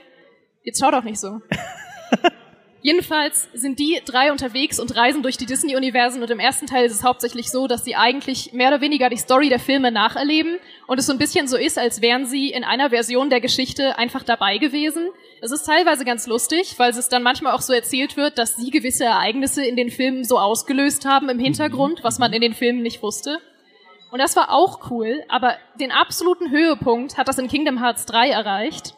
Jetzt schau doch nicht so. Jedenfalls sind die drei unterwegs und reisen durch die Disney-Universen und im ersten Teil ist es hauptsächlich so, dass sie eigentlich mehr oder weniger die Story der Filme nacherleben und es so ein bisschen so ist, als wären sie in einer Version der Geschichte einfach dabei gewesen. Es ist teilweise ganz lustig, weil es dann manchmal auch so erzählt wird, dass sie gewisse Ereignisse in den Filmen so ausgelöst haben im Hintergrund, was man in den Filmen nicht wusste. Und das war auch cool, aber den absoluten Höhepunkt hat das in Kingdom Hearts 3 erreicht,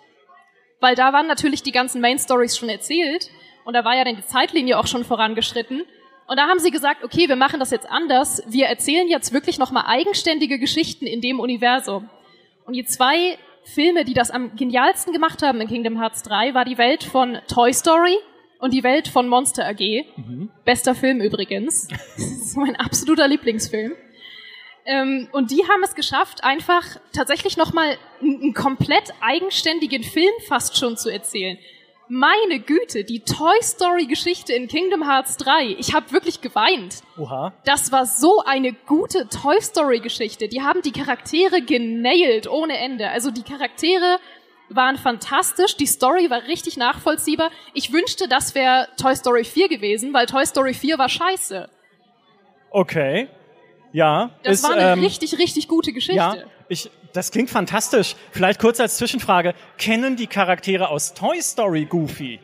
weil da waren natürlich die ganzen Main Stories schon erzählt und da war ja dann die Zeitlinie auch schon vorangeschritten. Und da haben sie gesagt, okay, wir machen das jetzt anders. Wir erzählen jetzt wirklich nochmal eigenständige Geschichten in dem Universum. Und die zwei Filme, die das am genialsten gemacht haben in Kingdom Hearts 3, war die Welt von Toy Story und die Welt von Monster AG. Bester Film übrigens. Das ist mein absoluter Lieblingsfilm. Ähm, und die haben es geschafft, einfach tatsächlich nochmal einen komplett eigenständigen Film fast schon zu erzählen. Meine Güte, die Toy Story Geschichte in Kingdom Hearts 3. Ich habe wirklich geweint. Oha. Das war so eine gute Toy Story Geschichte. Die haben die Charaktere genailt ohne Ende. Also die Charaktere waren fantastisch, die Story war richtig nachvollziehbar. Ich wünschte, das wäre Toy Story 4 gewesen, weil Toy Story 4 war scheiße. Okay. Ja. Das ist, war eine ähm, richtig, richtig gute Geschichte. Ja, ich, das klingt fantastisch. Vielleicht kurz als Zwischenfrage. Kennen die Charaktere aus Toy Story Goofy?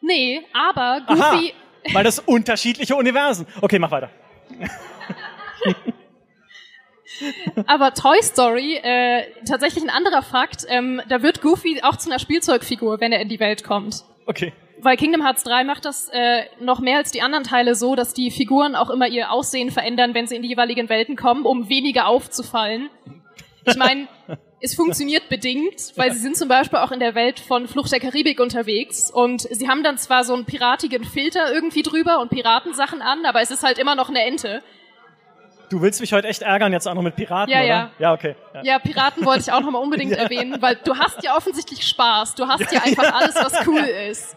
Nee, aber Aha, Goofy, weil das unterschiedliche Universen. Okay, mach weiter. aber Toy Story, äh, tatsächlich ein anderer Fakt, ähm, da wird Goofy auch zu einer Spielzeugfigur, wenn er in die Welt kommt. Okay. Weil Kingdom Hearts 3 macht das äh, noch mehr als die anderen Teile so, dass die Figuren auch immer ihr Aussehen verändern, wenn sie in die jeweiligen Welten kommen, um weniger aufzufallen. Ich meine, es funktioniert bedingt, weil sie sind zum Beispiel auch in der Welt von Flucht der Karibik unterwegs und sie haben dann zwar so einen piratigen Filter irgendwie drüber und Piratensachen an, aber es ist halt immer noch eine Ente. Du willst mich heute echt ärgern, jetzt auch noch mit Piraten, Ja, oder? ja. Ja, okay. Ja. Ja, Piraten wollte ich auch nochmal unbedingt erwähnen, weil du hast ja offensichtlich Spaß. Du hast ja einfach alles, was cool ist.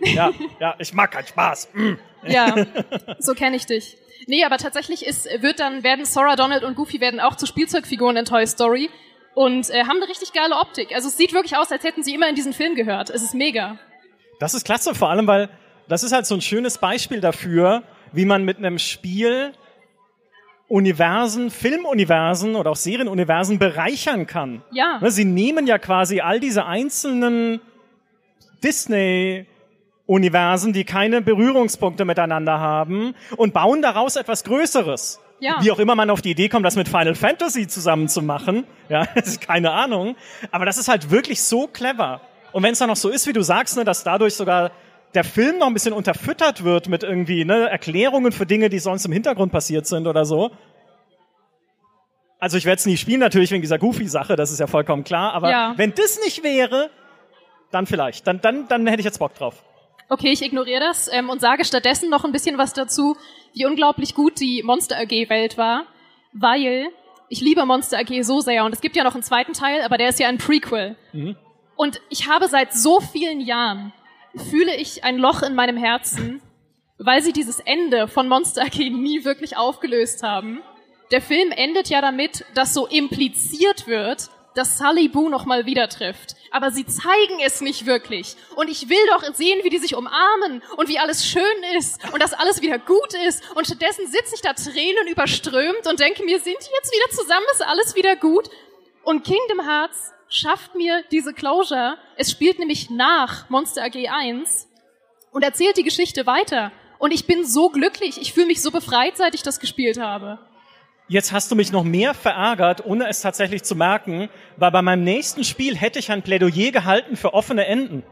Ja, ja, ich mag keinen Spaß. Mm. Ja, so kenne ich dich. Nee, aber tatsächlich ist, wird dann, werden Sora, Donald und Goofy werden auch zu Spielzeugfiguren in Toy Story und äh, haben eine richtig geile Optik. Also es sieht wirklich aus, als hätten sie immer in diesen Film gehört. Es ist mega. Das ist klasse, vor allem, weil das ist halt so ein schönes Beispiel dafür, wie man mit einem Spiel Universen, Filmuniversen oder auch Serienuniversen bereichern kann. Ja. Ne, Sie nehmen ja quasi all diese einzelnen Disney-Universen, die keine Berührungspunkte miteinander haben, und bauen daraus etwas Größeres. Ja. Wie auch immer man auf die Idee kommt, das mit Final Fantasy zusammen zu machen. Ja, keine Ahnung. Aber das ist halt wirklich so clever. Und wenn es dann noch so ist, wie du sagst, ne, dass dadurch sogar der Film noch ein bisschen unterfüttert wird mit irgendwie ne, Erklärungen für Dinge, die sonst im Hintergrund passiert sind oder so. Also ich werde es nie spielen, natürlich wegen dieser Goofy-Sache, das ist ja vollkommen klar. Aber Ja. wenn das nicht wäre, dann vielleicht. Dann, dann, dann hätte ich jetzt Bock drauf. Okay, ich ignoriere das ähm, und sage stattdessen noch ein bisschen was dazu, wie unglaublich gut die Monster AG Welt war, weil Ich liebe Monster AG so sehr und es gibt ja noch einen zweiten Teil, aber der ist ja ein Prequel. Mhm. Und ich habe seit so vielen Jahren fühle ich ein Loch in meinem Herzen, weil sie dieses Ende von Monster AG nie wirklich aufgelöst haben. Der Film endet ja damit, dass so impliziert wird, dass Sully Boo nochmal wieder trifft. Aber sie zeigen es nicht wirklich. Und ich will doch sehen, wie die sich umarmen und wie alles schön ist und dass alles wieder gut ist. Und stattdessen sitze ich da Tränen überströmt und denke mir, sind die jetzt wieder zusammen? Ist alles wieder gut? Und Kingdom Hearts schafft mir diese Closure. Es spielt nämlich nach Monster AG 1 und erzählt die Geschichte weiter. Und ich bin so glücklich. Ich fühle mich so befreit, seit ich das gespielt habe. Jetzt hast du mich noch mehr verärgert, ohne es tatsächlich zu merken, weil bei meinem nächsten Spiel hätte ich ein Plädoyer gehalten für offene Enden.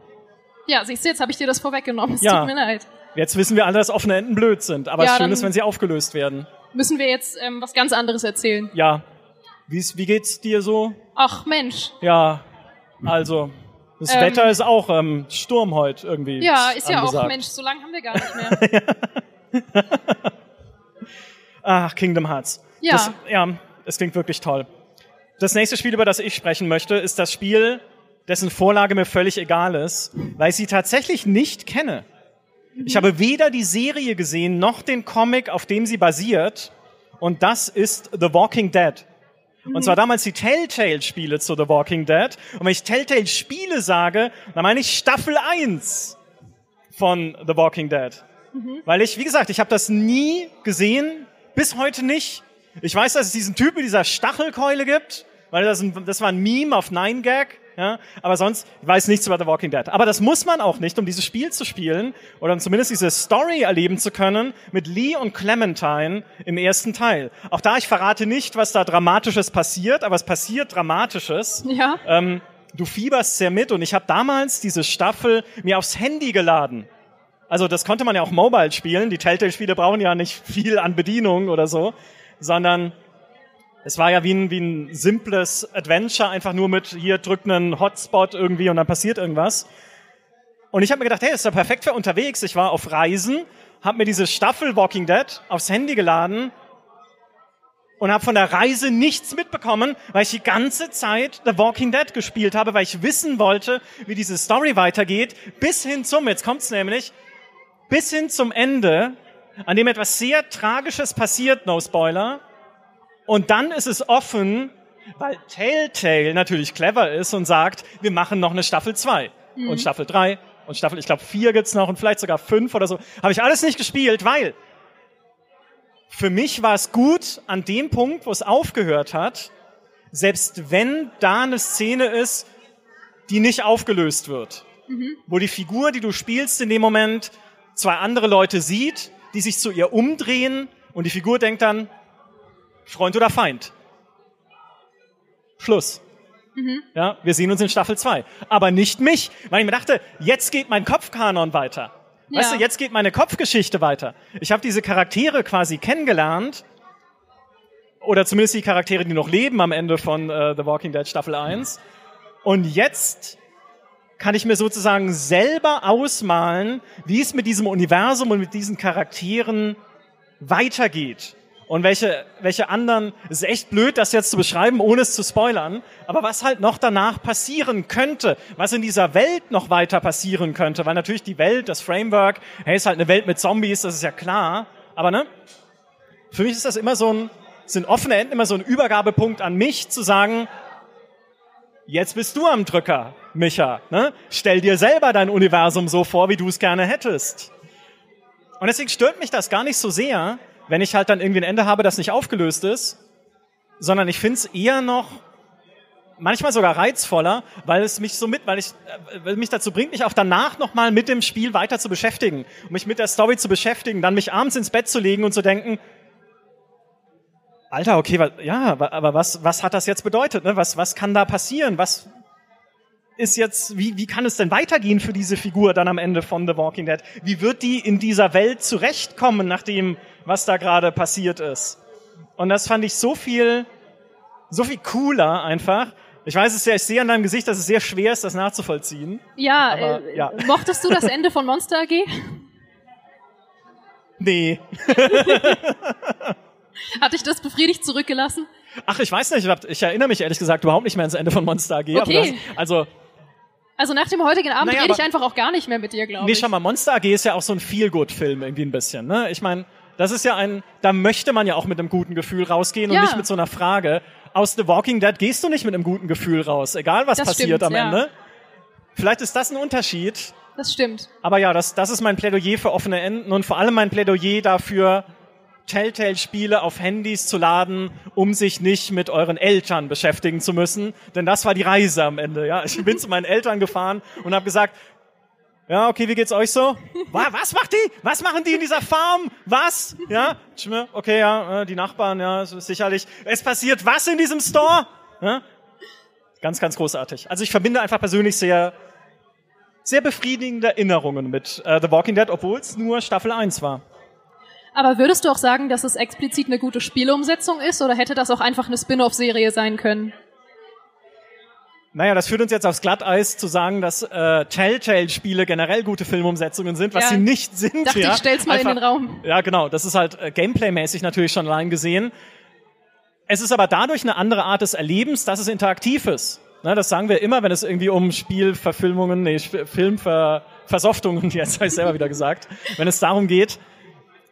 Ja, siehst du, jetzt habe ich dir das vorweggenommen. Es ja. tut mir leid. Jetzt wissen wir alle, dass offene Enden blöd sind, aber ja, schön ist, wenn sie aufgelöst werden. Müssen wir jetzt ähm, was ganz anderes erzählen? Ja. Wie's, wie geht's dir so? Ach Mensch. Ja, also das ähm, Wetter ist auch ähm, Sturm heute irgendwie. Ja, ist angesagt. ja auch Mensch. So lange haben wir gar nicht mehr. Ach, Kingdom Hearts. Ja. Das, ja, es klingt wirklich toll. Das nächste Spiel, über das ich sprechen möchte, ist das Spiel, dessen Vorlage mir völlig egal ist, weil ich sie tatsächlich nicht kenne. Ich habe weder die Serie gesehen, noch den Comic, auf dem sie basiert. Und das ist The Walking Dead. Und zwar damals die Telltale-Spiele zu The Walking Dead. Und wenn ich Telltale-Spiele sage, dann meine ich Staffel 1 von The Walking Dead. Mhm. Weil ich, wie gesagt, ich habe das nie gesehen, bis heute nicht. Ich weiß, dass es diesen Typ mit dieser Stachelkeule gibt, weil das, ein, das war ein Meme auf 9gag. Ja, aber sonst ich weiß nichts über The Walking Dead. Aber das muss man auch nicht, um dieses Spiel zu spielen oder um zumindest diese Story erleben zu können mit Lee und Clementine im ersten Teil. Auch da, ich verrate nicht, was da Dramatisches passiert, aber es passiert Dramatisches. Ja. Ähm, du fieberst sehr mit und ich habe damals diese Staffel mir aufs Handy geladen. Also das konnte man ja auch mobile spielen. Die Telltale-Spiele brauchen ja nicht viel an Bedienung oder so sondern es war ja wie ein, wie ein simples Adventure, einfach nur mit hier drückt einen Hotspot irgendwie und dann passiert irgendwas. Und ich habe mir gedacht, hey, ist ja perfekt für unterwegs. Ich war auf Reisen, habe mir diese Staffel Walking Dead aufs Handy geladen und habe von der Reise nichts mitbekommen, weil ich die ganze Zeit The Walking Dead gespielt habe, weil ich wissen wollte, wie diese Story weitergeht, bis hin zum, jetzt kommt's nämlich, bis hin zum Ende, an dem etwas sehr Tragisches passiert, no Spoiler. Und dann ist es offen, weil Telltale natürlich clever ist und sagt, wir machen noch eine Staffel 2 mhm. und Staffel 3 und Staffel, ich glaube 4 gibt's noch und vielleicht sogar 5 oder so. Habe ich alles nicht gespielt, weil für mich war es gut an dem Punkt, wo es aufgehört hat, selbst wenn da eine Szene ist, die nicht aufgelöst wird. Mhm. Wo die Figur, die du spielst, in dem Moment zwei andere Leute sieht die sich zu ihr umdrehen und die Figur denkt dann, Freund oder Feind. Schluss. Mhm. Ja, wir sehen uns in Staffel 2. Aber nicht mich, weil ich mir dachte, jetzt geht mein Kopfkanon weiter. Ja. Weißt du, jetzt geht meine Kopfgeschichte weiter. Ich habe diese Charaktere quasi kennengelernt, oder zumindest die Charaktere, die noch leben am Ende von äh, The Walking Dead Staffel 1. Und jetzt kann ich mir sozusagen selber ausmalen, wie es mit diesem Universum und mit diesen Charakteren weitergeht. Und welche, welche anderen, es ist echt blöd, das jetzt zu beschreiben, ohne es zu spoilern, aber was halt noch danach passieren könnte, was in dieser Welt noch weiter passieren könnte, weil natürlich die Welt, das Framework, hey, ist halt eine Welt mit Zombies, das ist ja klar, aber ne, für mich ist das immer so ein, sind offene Enden immer so ein Übergabepunkt an mich, zu sagen, jetzt bist du am Drücker, Micha. Ne? Stell dir selber dein Universum so vor, wie du es gerne hättest. Und deswegen stört mich das gar nicht so sehr, wenn ich halt dann irgendwie ein Ende habe, das nicht aufgelöst ist, sondern ich finde es eher noch manchmal sogar reizvoller, weil es mich so mit, weil ich, äh, weil mich dazu bringt, mich auch danach nochmal mit dem Spiel weiter zu beschäftigen, mich mit der Story zu beschäftigen, dann mich abends ins Bett zu legen und zu denken, Alter, okay, ja, aber was, was hat das jetzt bedeutet? Ne? Was, was kann da passieren? Was ist jetzt, wie, wie kann es denn weitergehen für diese Figur dann am Ende von The Walking Dead? Wie wird die in dieser Welt zurechtkommen, nach dem, was da gerade passiert ist? Und das fand ich so viel, so viel cooler einfach. Ich weiß es ja, ich sehe an deinem Gesicht, dass es sehr schwer ist, das nachzuvollziehen. Ja, aber, äh, ja. mochtest du das Ende von Monster AG? Nee. Hat dich das befriedigt zurückgelassen? Ach, ich weiß nicht. Ich, erinnere mich ehrlich gesagt überhaupt nicht mehr ans Ende von Monster AG. Okay. Das, also, Also nach dem heutigen Abend Naja, rede ich einfach auch gar nicht mehr mit dir, glaube nee, ich. schau mal, Monster AG ist ja auch so ein Feel-Good-Film irgendwie ein bisschen. Ne? Ich meine, das ist ja ein, da möchte man ja auch mit einem guten Gefühl rausgehen Ja. und nicht mit so einer Frage. Aus The Walking Dead gehst du nicht mit einem guten Gefühl raus, egal was Das passiert stimmt, am ja. Ende. Vielleicht ist das ein Unterschied. Das stimmt. Aber ja, das, das ist mein Plädoyer für offene Enden und vor allem mein Plädoyer dafür, Telltale-Spiele auf Handys zu laden, um sich nicht mit euren Eltern beschäftigen zu müssen. Denn das war die Reise am Ende. Ja, ich bin zu meinen Eltern gefahren und habe gesagt, ja, okay, wie geht's euch so? Wa- Was macht die? Was machen die in dieser Farm? Was? Ja, okay, ja, äh, die Nachbarn, ja, sicherlich. Es passiert was in diesem Store? Ja? Ganz, ganz großartig. Also ich verbinde einfach persönlich sehr, sehr befriedigende Erinnerungen mit äh, The Walking Dead, obwohl es nur Staffel 1 war. Aber würdest du auch sagen, dass es explizit eine gute Spielumsetzung ist oder hätte das auch einfach eine Spin-off-Serie sein können? Naja, das führt uns jetzt aufs Glatteis zu sagen, dass äh, Telltale-Spiele generell gute Filmumsetzungen sind, was Ja. sie nicht sind. Dachte ja. ich, stell's mal in den Raum. Ja, genau. Das ist halt äh, Gameplay-mäßig natürlich schon allein gesehen. Es ist aber dadurch eine andere Art des Erlebens, dass es interaktiv ist. Ne, das sagen wir immer, wenn es irgendwie um Spielverfilmungen, nee, Filmversoftungen, jetzt habe ich selber wieder gesagt, wenn es darum geht,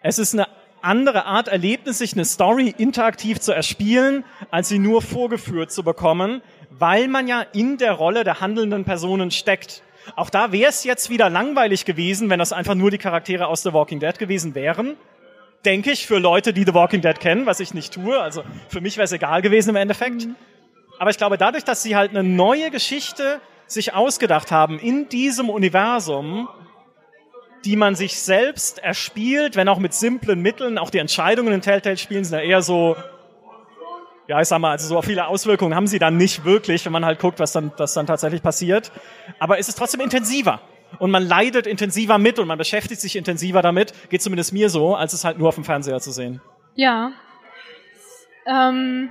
es ist eine andere Art Erlebnis, sich eine Story interaktiv zu erspielen, als sie nur vorgeführt zu bekommen, weil man ja in der Rolle der handelnden Personen steckt. Auch da wäre es jetzt wieder langweilig gewesen, wenn das einfach nur die Charaktere aus The Walking Dead gewesen wären. Denke ich, für Leute, die The Walking Dead kennen, was ich nicht tue. Also für mich wäre es egal gewesen im Endeffekt. Aber ich glaube, dadurch, dass sie halt eine neue Geschichte sich ausgedacht haben in diesem Universum, die man sich selbst erspielt, wenn auch mit simplen Mitteln. Auch die Entscheidungen in Telltale-Spielen sind ja eher so, ja, ich sag mal, also so viele Auswirkungen haben sie dann nicht wirklich, wenn man halt guckt, was dann, was dann tatsächlich passiert. Aber es ist trotzdem intensiver. Und man leidet intensiver mit und man beschäftigt sich intensiver damit, geht zumindest mir so, als es halt nur auf dem Fernseher zu sehen. Ja. Ähm,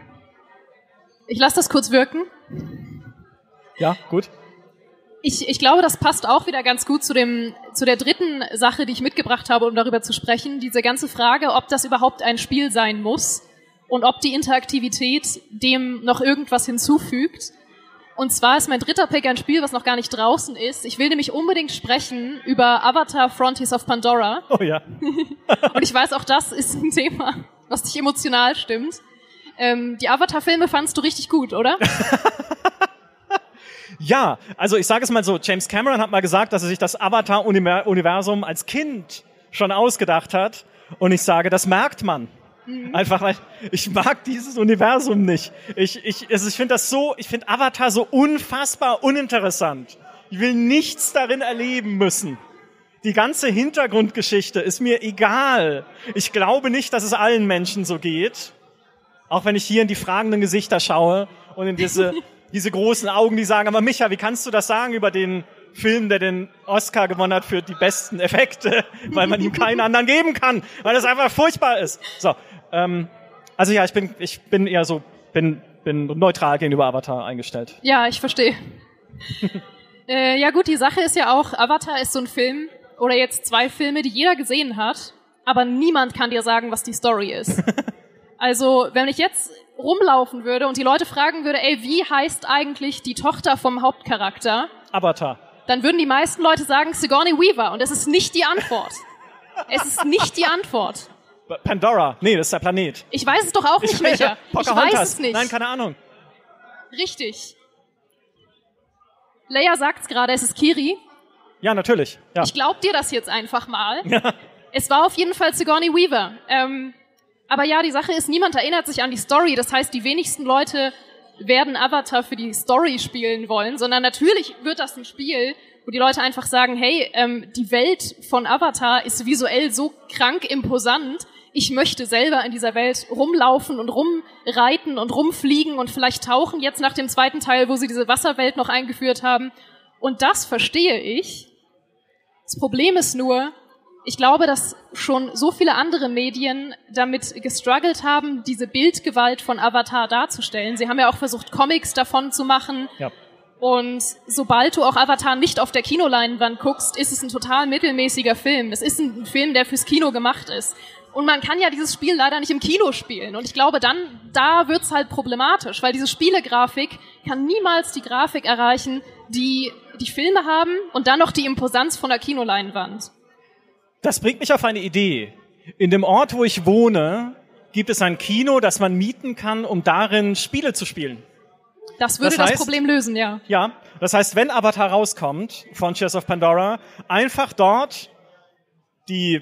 ich lasse das kurz wirken. Ja, gut. Ich, ich glaube, das passt auch wieder ganz gut zu, dem, zu der dritten Sache, die ich mitgebracht habe, um darüber zu sprechen. Diese ganze Frage, ob das überhaupt ein Spiel sein muss und ob die Interaktivität dem noch irgendwas hinzufügt. Und zwar ist mein dritter Pick ein Spiel, was noch gar nicht draußen ist. Ich will nämlich unbedingt sprechen über Avatar Frontiers of Pandora. Oh ja. Und ich weiß, auch das ist ein Thema, was dich emotional stimmt. Ähm, die Avatar-Filme fandst du richtig gut, oder? Ja, also ich sage es mal so, James Cameron hat mal gesagt, dass er sich das Avatar-Universum als Kind schon ausgedacht hat. Und ich sage, das merkt man. Einfach weil ich mag dieses Universum nicht. Ich, ich, also ich finde das so, ich finde Avatar so unfassbar uninteressant. Ich will nichts darin erleben müssen. Die ganze Hintergrundgeschichte ist mir egal. Ich glaube nicht, dass es allen Menschen so geht. Auch wenn ich hier in die fragenden Gesichter schaue und in diese, diese großen Augen, die sagen, aber Micha, wie kannst du das sagen über den Film, der den Oscar gewonnen hat für die besten Effekte, weil man ihm keinen anderen geben kann, weil das einfach furchtbar ist. So, ähm, also ja, ich bin, ich bin eher so, bin, bin neutral gegenüber Avatar eingestellt. Ja, ich verstehe. äh, ja gut, die Sache ist ja auch, Avatar ist so ein Film, oder jetzt zwei Filme, die jeder gesehen hat, aber niemand kann dir sagen, was die Story ist. Also, wenn ich jetzt rumlaufen würde und die Leute fragen würde, ey, wie heißt eigentlich die Tochter vom Hauptcharakter, Avatar. dann würden die meisten Leute sagen Sigourney Weaver und es ist nicht die Antwort. Es ist nicht die Antwort. Pandora. Nee, das ist der Planet. Ich weiß es doch auch nicht, Micha. Ich weiß es nicht. Nein, keine Ahnung. Richtig. Leia sagt's gerade, es ist Kiri. Ja, natürlich. Ja. Ich glaub dir das jetzt einfach mal. es war auf jeden Fall Sigourney Weaver. Ähm, aber ja, die Sache ist, niemand erinnert sich an die Story. Das heißt, die wenigsten Leute werden Avatar für die Story spielen wollen, sondern natürlich wird das ein Spiel, wo die Leute einfach sagen, hey, ähm, die Welt von Avatar ist visuell so krank imposant, ich möchte selber in dieser Welt rumlaufen und rumreiten und rumfliegen und vielleicht tauchen jetzt nach dem zweiten Teil, wo sie diese Wasserwelt noch eingeführt haben. Und das verstehe ich. Das Problem ist nur, ich glaube, dass schon so viele andere Medien damit gestruggelt haben, diese Bildgewalt von Avatar darzustellen. Sie haben ja auch versucht, Comics davon zu machen. Ja. Und sobald du auch Avatar nicht auf der Kinoleinwand guckst, ist es ein total mittelmäßiger Film. Es ist ein Film, der fürs Kino gemacht ist. Und man kann ja dieses Spiel leider nicht im Kino spielen. Und ich glaube, dann, da wird's halt problematisch, weil diese Spielegrafik kann niemals die Grafik erreichen, die die Filme haben und dann noch die Imposanz von der Kinoleinwand. Das bringt mich auf eine Idee. In dem Ort, wo ich wohne, gibt es ein Kino, das man mieten kann, um darin Spiele zu spielen. Das würde das, heißt, das Problem lösen, ja. Ja, das heißt, wenn Avatar rauskommt, Frontiers of Pandora, einfach dort die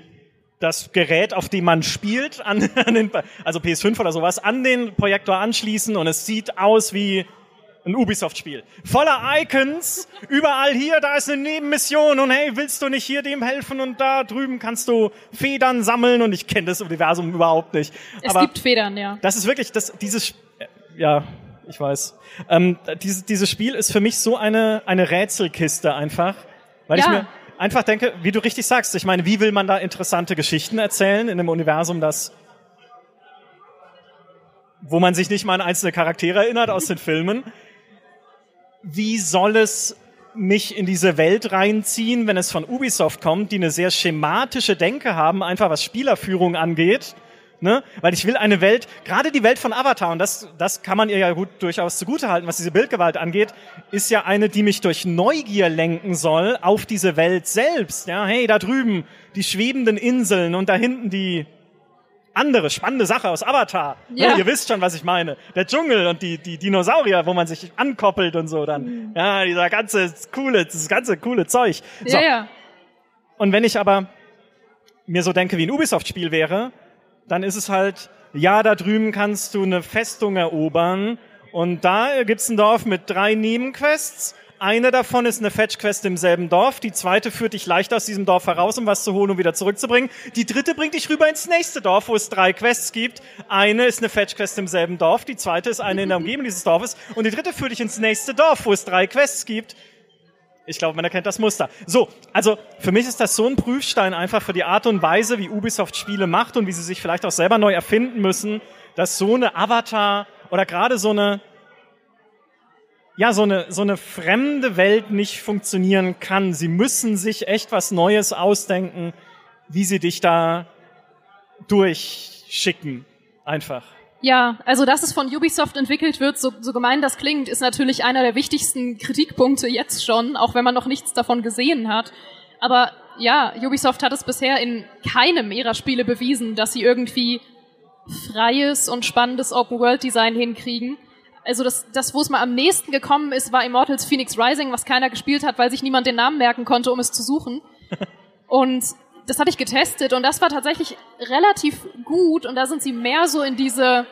das Gerät, auf dem man spielt, an, an den, also PS5 oder sowas, an den Projektor anschließen und es sieht aus wie ein Ubisoft-Spiel. Voller Icons, überall hier, da ist eine Nebenmission und hey, willst du nicht hier dem helfen und da drüben kannst du Federn sammeln und ich kenne das Universum überhaupt nicht. Es Aber gibt Federn, ja. Das ist wirklich, das, dieses, ja, ich weiß. Ähm, dieses, dieses Spiel ist für mich so eine, eine Rätselkiste einfach, weil ja. ich mir einfach denke, wie du richtig sagst, ich meine, wie will man da interessante Geschichten erzählen in einem Universum, das wo man sich nicht mal an einzelne Charaktere erinnert aus den Filmen. Wie soll es mich in diese Welt reinziehen, wenn es von Ubisoft kommt, die eine sehr schematische Denke haben, einfach was Spielerführung angeht? Ne? Weil ich will eine Welt, gerade die Welt von Avatar, und das, das kann man ihr ja gut durchaus zugutehalten, was diese Bildgewalt angeht, ist ja eine, die mich durch Neugier lenken soll auf diese Welt selbst. Ja, hey, da drüben die schwebenden Inseln und da hinten die andere spannende Sache aus Avatar. Ja. ja. ihr wisst schon, was ich meine. Der Dschungel und die, die Dinosaurier, wo man sich ankoppelt und so dann. Mhm. Ja, dieser ganze coole, das ganze coole Zeug. So. Ja, ja. Und wenn ich aber mir so denke, wie ein Ubisoft-Spiel wäre, dann ist es halt, ja, da drüben kannst du eine Festung erobern und da gibt's ein Dorf mit drei Nebenquests. Eine davon ist eine Fetch-Quest im selben Dorf. Die zweite führt dich leicht aus diesem Dorf heraus, um was zu holen und wieder zurückzubringen. Die dritte bringt dich rüber ins nächste Dorf, wo es drei Quests gibt. Eine ist eine Fetch-Quest im selben Dorf. Die zweite ist eine in der Umgebung dieses Dorfes. Und die dritte führt dich ins nächste Dorf, wo es drei Quests gibt. Ich glaube, man erkennt das Muster. So, also für mich ist das so ein Prüfstein einfach für die Art und Weise, wie Ubisoft Spiele macht und wie sie sich vielleicht auch selber neu erfinden müssen, dass so eine Avatar oder gerade so eine ja, so eine, so eine fremde Welt nicht funktionieren kann. Sie müssen sich echt was Neues ausdenken, wie sie dich da durchschicken. Einfach. Ja, also dass es von Ubisoft entwickelt wird, so, so gemein das klingt, ist natürlich einer der wichtigsten Kritikpunkte jetzt schon, auch wenn man noch nichts davon gesehen hat. Aber ja, Ubisoft hat es bisher in keinem ihrer Spiele bewiesen, dass sie irgendwie freies und spannendes Open-World-Design hinkriegen. Also das, das wo es mal am nächsten gekommen ist, war Immortals Phoenix Rising, was keiner gespielt hat, weil sich niemand den Namen merken konnte, um es zu suchen. Und das hatte ich getestet und das war tatsächlich relativ gut und da sind sie mehr so in diese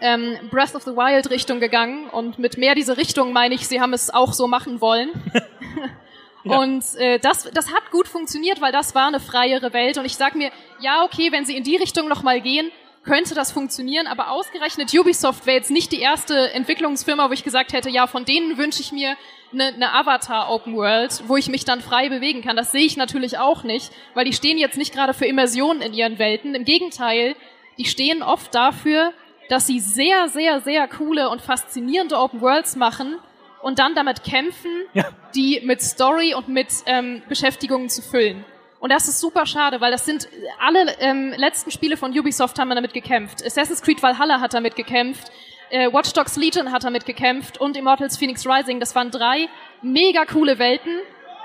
ähm, Breath of the Wild Richtung gegangen und mit mehr diese Richtung meine ich, sie haben es auch so machen wollen. ja. Und äh, das, das hat gut funktioniert, weil das war eine freiere Welt und ich sag mir, ja okay, wenn sie in die Richtung nochmal gehen, könnte das funktionieren, aber ausgerechnet Ubisoft wäre jetzt nicht die erste Entwicklungsfirma, wo ich gesagt hätte, ja, von denen wünsche ich mir eine, eine Avatar Open World, wo ich mich dann frei bewegen kann. Das sehe ich natürlich auch nicht, weil die stehen jetzt nicht gerade für Immersion in ihren Welten. Im Gegenteil, die stehen oft dafür, dass sie sehr, sehr, sehr coole und faszinierende Open Worlds machen und dann damit kämpfen, ja. die mit Story und mit ähm, Beschäftigungen zu füllen. Und das ist super schade, weil das sind alle ähm, letzten Spiele von Ubisoft haben damit gekämpft. Assassin's Creed Valhalla hat damit gekämpft, äh, Watch Dogs Legion hat damit gekämpft und Immortals Phoenix Rising. Das waren drei mega coole Welten,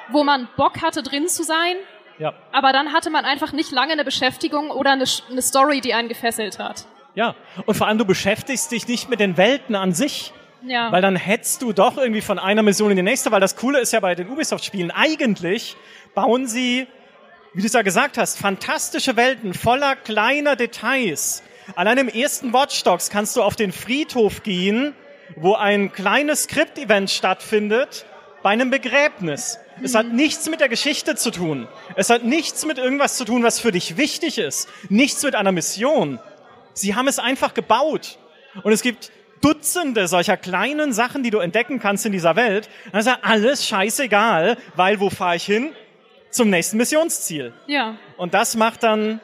wo man Bock hatte drin zu sein. Ja. Aber dann hatte man einfach nicht lange eine Beschäftigung oder eine, eine Story, die einen gefesselt hat. Ja, und vor allem du beschäftigst dich nicht mit den Welten an sich. Ja. Weil dann hetzt du doch irgendwie von einer Mission in die nächste, weil das Coole ist ja bei den Ubisoft-Spielen, eigentlich bauen sie wie du es ja gesagt hast, fantastische Welten voller kleiner Details. Allein im ersten Watch Dogs kannst du auf den Friedhof gehen, wo ein kleines Skript-Event stattfindet bei einem Begräbnis. Es hat nichts mit der Geschichte zu tun. Es hat nichts mit irgendwas zu tun, was für dich wichtig ist. Nichts mit einer Mission. Sie haben es einfach gebaut. Und es gibt Dutzende solcher kleinen Sachen, die du entdecken kannst in dieser Welt. Das ist ja alles scheißegal, weil wo fahre ich hin? Zum nächsten Missionsziel. Ja. Und das macht dann,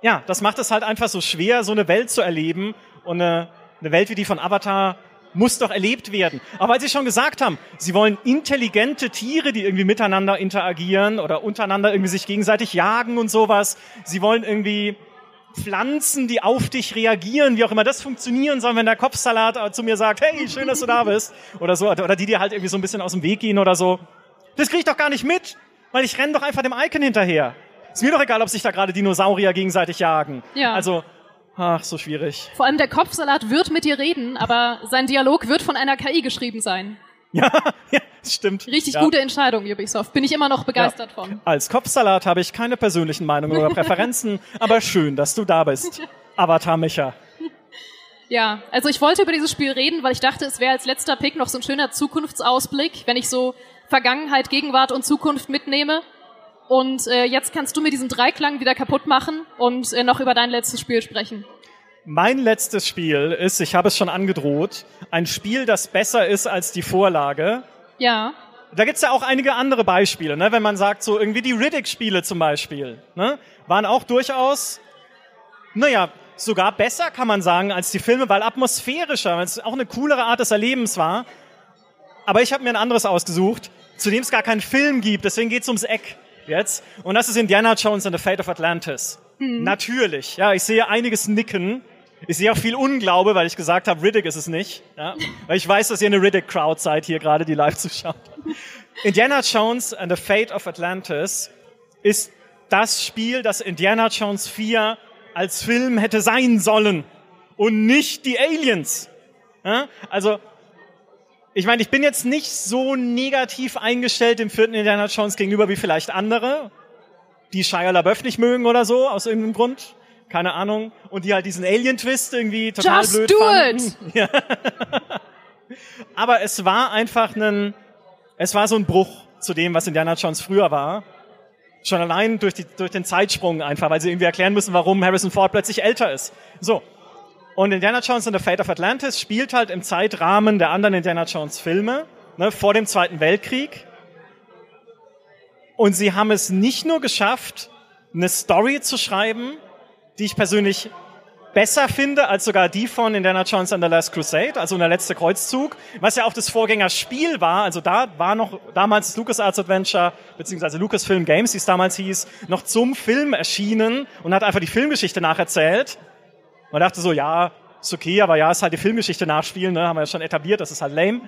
ja, das macht es halt einfach so schwer, so eine Welt zu erleben und eine, eine Welt wie die von Avatar muss doch erlebt werden. Aber weil Sie schon gesagt haben, Sie wollen intelligente Tiere, die irgendwie miteinander interagieren oder untereinander irgendwie sich gegenseitig jagen und sowas. Sie wollen irgendwie Pflanzen, die auf dich reagieren, wie auch immer das funktionieren soll, wenn der Kopfsalat zu mir sagt, hey, schön, dass du da bist, oder so, oder die dir halt irgendwie so ein bisschen aus dem Weg gehen oder so. Das krieg ich doch gar nicht mit, weil ich renne doch einfach dem Icon hinterher. Ist mir doch egal, ob sich da gerade Dinosaurier gegenseitig jagen. Ja. Also, ach, so schwierig. Vor allem der Kopfsalat wird mit dir reden, aber sein Dialog wird von einer KI geschrieben sein. Ja, ja stimmt. Richtig ja. gute Entscheidung, Ubisoft. Bin ich immer noch begeistert ja. von. Als Kopfsalat habe ich keine persönlichen Meinungen oder Präferenzen, aber schön, dass du da bist. Avatar Micha. Ja, also ich wollte über dieses Spiel reden, weil ich dachte, es wäre als letzter Pick noch so ein schöner Zukunftsausblick, wenn ich so Vergangenheit, Gegenwart und Zukunft mitnehme. Und äh, jetzt kannst du mir diesen Dreiklang wieder kaputt machen und äh, noch über dein letztes Spiel sprechen. Mein letztes Spiel ist, ich habe es schon angedroht, ein Spiel, das besser ist als die Vorlage. Ja. Da gibt's ja auch einige andere Beispiele, ne? wenn man sagt, so irgendwie die Riddick-Spiele zum Beispiel, ne? waren auch durchaus, naja, sogar besser kann man sagen als die Filme, weil atmosphärischer, weil es auch eine coolere Art des Erlebens war. Aber ich habe mir ein anderes ausgesucht, zu dem es gar keinen Film gibt, deswegen geht's ums Eck jetzt. Und das ist Indiana Jones and the Fate of Atlantis. Hm. Natürlich, ja, ich sehe einiges nicken. Ich sehe auch viel Unglaube, weil ich gesagt habe, Riddick ist es nicht. Ja? Weil ich weiß, dass ihr eine Riddick-Crowd seid, hier gerade die live zuschaut. Indiana Jones and the Fate of Atlantis ist das Spiel, das Indiana Jones 4 als Film hätte sein sollen und nicht die Aliens. Ja? Also, ich meine, ich bin jetzt nicht so negativ eingestellt dem vierten Indiana Jones gegenüber wie vielleicht andere, die Shia LaBeouf nicht mögen oder so, aus irgendeinem Grund keine Ahnung, und die halt diesen Alien-Twist irgendwie total Just blöd do fanden. It. Ja. Aber es war einfach ein, es war so ein Bruch zu dem, was Indiana Jones früher war. Schon allein durch, die, durch den Zeitsprung einfach, weil sie irgendwie erklären müssen, warum Harrison Ford plötzlich älter ist. So. Und Indiana Jones and the Fate of Atlantis spielt halt im Zeitrahmen der anderen Indiana Jones Filme, ne, vor dem Zweiten Weltkrieg. Und sie haben es nicht nur geschafft, eine Story zu schreiben, die ich persönlich besser finde als sogar die von Indiana Jones and the Last Crusade, also der letzte Kreuzzug, was ja auch das Vorgängerspiel war. Also da war noch damals das LucasArts Adventure beziehungsweise Lucasfilm Games, wie es damals hieß, noch zum Film erschienen und hat einfach die Filmgeschichte nacherzählt. Man dachte so, ja, ist okay, aber ja, ist halt die Filmgeschichte nachspielen, ne, haben wir ja schon etabliert, das ist halt lame.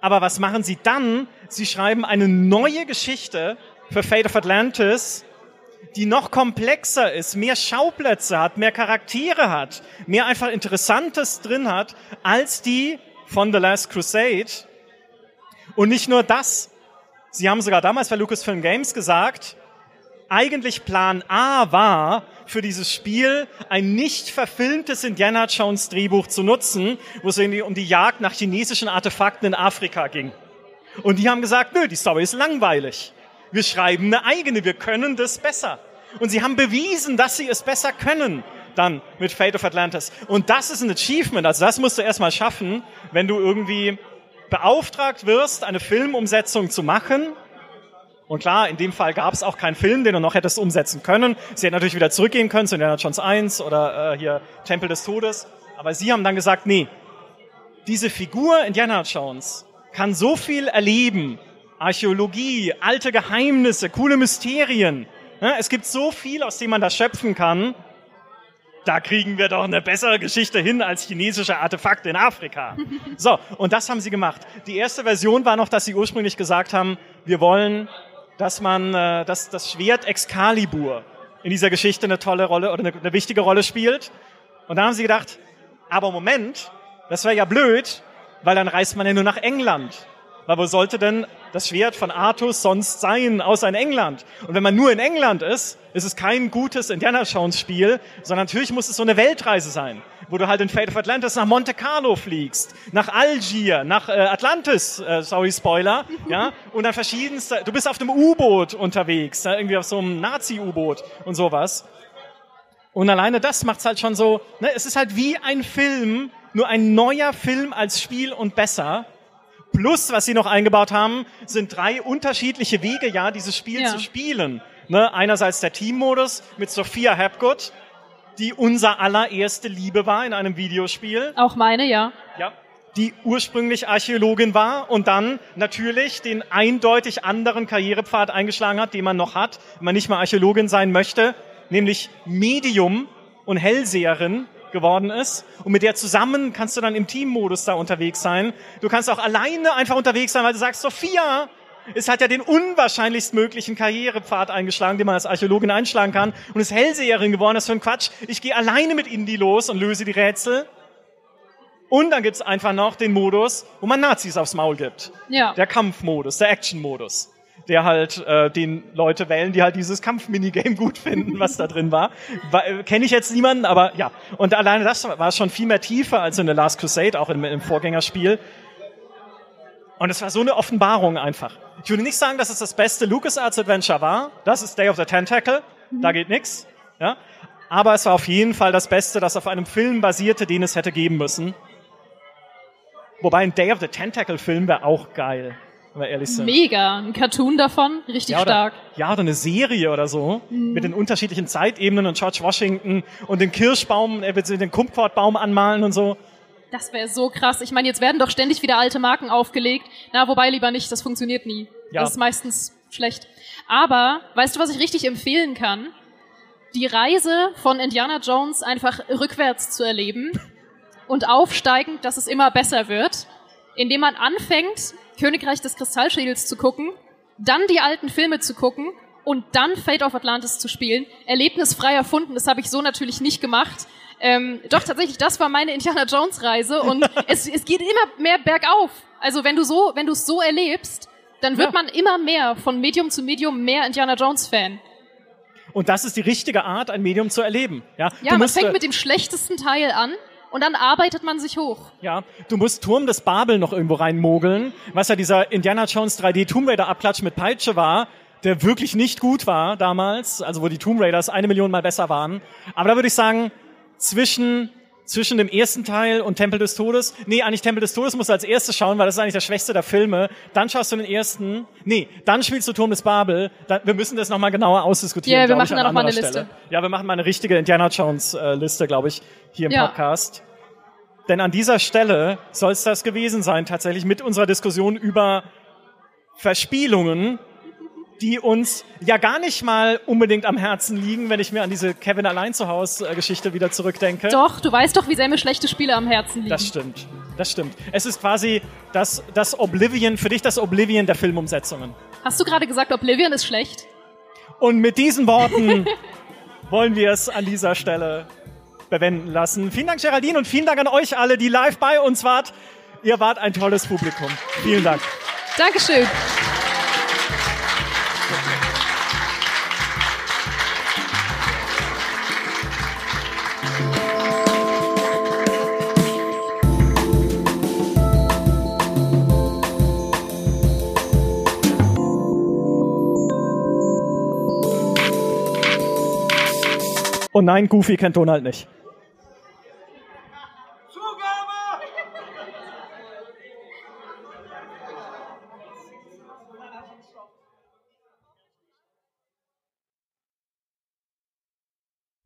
Aber was machen sie dann? Sie schreiben eine neue Geschichte für Fate of Atlantis, die noch komplexer ist, mehr Schauplätze hat, mehr Charaktere hat, mehr einfach Interessantes drin hat, als die von The Last Crusade. Und nicht nur das. Sie haben sogar damals bei Lucasfilm Games gesagt, eigentlich Plan A war, für dieses Spiel ein nicht verfilmtes Indiana Jones Drehbuch zu nutzen, wo es irgendwie um die Jagd nach chinesischen Artefakten in Afrika ging. Und die haben gesagt, nö, die Story ist langweilig. Wir schreiben eine eigene, wir können das besser. Und sie haben bewiesen, dass sie es besser können dann mit Fate of Atlantis. Und das ist ein Achievement. Also das musst du erstmal schaffen, wenn du irgendwie beauftragt wirst, eine Filmumsetzung zu machen. Und klar, in dem Fall gab es auch keinen Film, den du noch hättest umsetzen können. Sie hätten natürlich wieder zurückgehen können zu Indiana Jones 1 oder äh, hier Tempel des Todes. Aber sie haben dann gesagt, nee, diese Figur Indiana Jones kann so viel erleben. Archäologie, alte Geheimnisse, coole Mysterien. Ja, es gibt so viel, aus dem man das schöpfen kann. Da kriegen wir doch eine bessere Geschichte hin als chinesische Artefakte in Afrika. So, und das haben sie gemacht. Die erste Version war noch, dass sie ursprünglich gesagt haben, wir wollen, dass man, äh, dass das Schwert Excalibur in dieser Geschichte eine tolle Rolle oder eine, eine wichtige Rolle spielt. Und dann haben sie gedacht, aber Moment, das wäre ja blöd, weil dann reist man ja nur nach England. Weil wo sollte denn das Schwert von Artus sonst sein, außer in England? Und wenn man nur in England ist, ist es kein gutes Indiana Jones Spiel, sondern natürlich muss es so eine Weltreise sein, wo du halt in Fate of Atlantis nach Monte Carlo fliegst, nach Algier, nach äh, Atlantis, äh, sorry Spoiler, ja, und dann verschiedenste, du bist auf dem U-Boot unterwegs, ja, irgendwie auf so einem Nazi-U-Boot und sowas. Und alleine das macht's halt schon so, ne, es ist halt wie ein Film, nur ein neuer Film als Spiel und besser. Plus, was sie noch eingebaut haben, sind drei unterschiedliche Wege, ja, dieses Spiel Ja. zu spielen. Ne, einerseits der Teammodus mit Sophia Hapgood, die unser allererste Liebe war in einem Videospiel. Auch meine, ja. Ja. die ursprünglich Archäologin war und dann natürlich den eindeutig anderen Karrierepfad eingeschlagen hat, den man noch hat, wenn man nicht mal Archäologin sein möchte, nämlich Medium und Hellseherin geworden ist. Und mit der zusammen kannst du dann im Teammodus da unterwegs sein. Du kannst auch alleine einfach unterwegs sein, weil du sagst, Sophia, es hat ja den unwahrscheinlichst möglichen Karrierepfad eingeschlagen, den man als Archäologin einschlagen kann und ist Hellseherin geworden. Das ist für ein Quatsch. Ich gehe alleine mit Indy los und löse die Rätsel. Und dann gibt's einfach noch den Modus, wo man Nazis aufs Maul gibt. Ja. Der Kampfmodus, der Action-Modus. Der halt äh, den Leute wählen, die halt dieses Kampf-Minigame gut finden, was da drin war. war äh, Kenne ich jetzt niemanden, aber ja. Und alleine das war schon viel mehr tiefer als in The Last Crusade, auch im, im Vorgängerspiel. Und es war so eine Offenbarung einfach. Ich würde nicht sagen, dass es das beste LucasArts Adventure war. Das ist Day of the Tentacle. Da geht nix. Ja. Aber es war auf jeden Fall das Beste, das auf einem Film basierte, den es hätte geben müssen. Wobei ein Day of the Tentacle Film wäre auch geil, wenn wir ehrlich sind. Mega. Ein Cartoon davon, richtig ja, oder, stark. Ja, oder eine Serie oder so, Mhm. mit den unterschiedlichen Zeitebenen und George Washington und den Kirschbaum, äh, den Kumquatbaum anmalen und so. Das wäre so krass. Ich meine, jetzt werden doch ständig wieder alte Marken aufgelegt. Na, wobei lieber nicht, das funktioniert nie. Ja. Das ist meistens schlecht. Aber, weißt du, was ich richtig empfehlen kann? Die Reise von Indiana Jones einfach rückwärts zu erleben und aufsteigend, dass es immer besser wird, indem man anfängt, Königreich des Kristallschädels zu gucken, dann die alten Filme zu gucken und dann Fate of Atlantis zu spielen. Erlebnisfrei erfunden, das habe ich so natürlich nicht gemacht. Ähm, doch tatsächlich, das war meine Indiana Jones Reise und es, es geht immer mehr bergauf. Also wenn du so, wenn du es so erlebst, dann wird Ja. man immer mehr von Medium zu Medium mehr Indiana Jones Fan. Und das ist die richtige Art, ein Medium zu erleben. Ja, Ja, du man fängt äh, mit dem schlechtesten Teil an und dann arbeitet man sich hoch. Ja, du musst Turm des Babel noch irgendwo reinmogeln, was ja dieser Indiana Jones 3D Tomb Raider Abklatsch mit Peitsche war, der wirklich nicht gut war damals, also wo die Tomb Raiders eine Million mal besser waren. Aber da würde ich sagen, zwischen, zwischen dem ersten Teil und Tempel des Todes, nee, eigentlich Tempel des Todes musst du als erstes schauen, weil das ist eigentlich der schwächste der Filme. Dann schaust du den ersten, nee, dann spielst du Turm des Babel. Dann, wir müssen das nochmal genauer ausdiskutieren. Ja, wir machen ich, da an noch mal eine Liste. Stelle. Ja, wir machen mal eine richtige Indiana Jones äh, Liste, glaube ich, hier im Ja. Podcast. Denn an dieser Stelle soll es das gewesen sein, tatsächlich mit unserer Diskussion über Verspielungen, die uns ja gar nicht mal unbedingt am Herzen liegen, wenn ich mir an diese Kevin allein zu Hause äh, Geschichte wieder zurückdenke. Doch, du weißt doch, wie sehr mir schlechte Spiele am Herzen liegen. Das stimmt. Das stimmt. Es ist quasi das, das Oblivion, für dich das Oblivion der Filmumsetzungen. Hast du gerade gesagt, Oblivion ist schlecht? Und mit diesen Worten wollen wir es an dieser Stelle bewenden lassen. Vielen Dank, Geraldine, und vielen Dank an euch alle, die live bei uns wart. Ihr wart ein tolles Publikum. Vielen Dank. Dankeschön. Und nein, Goofy kennt Donald nicht.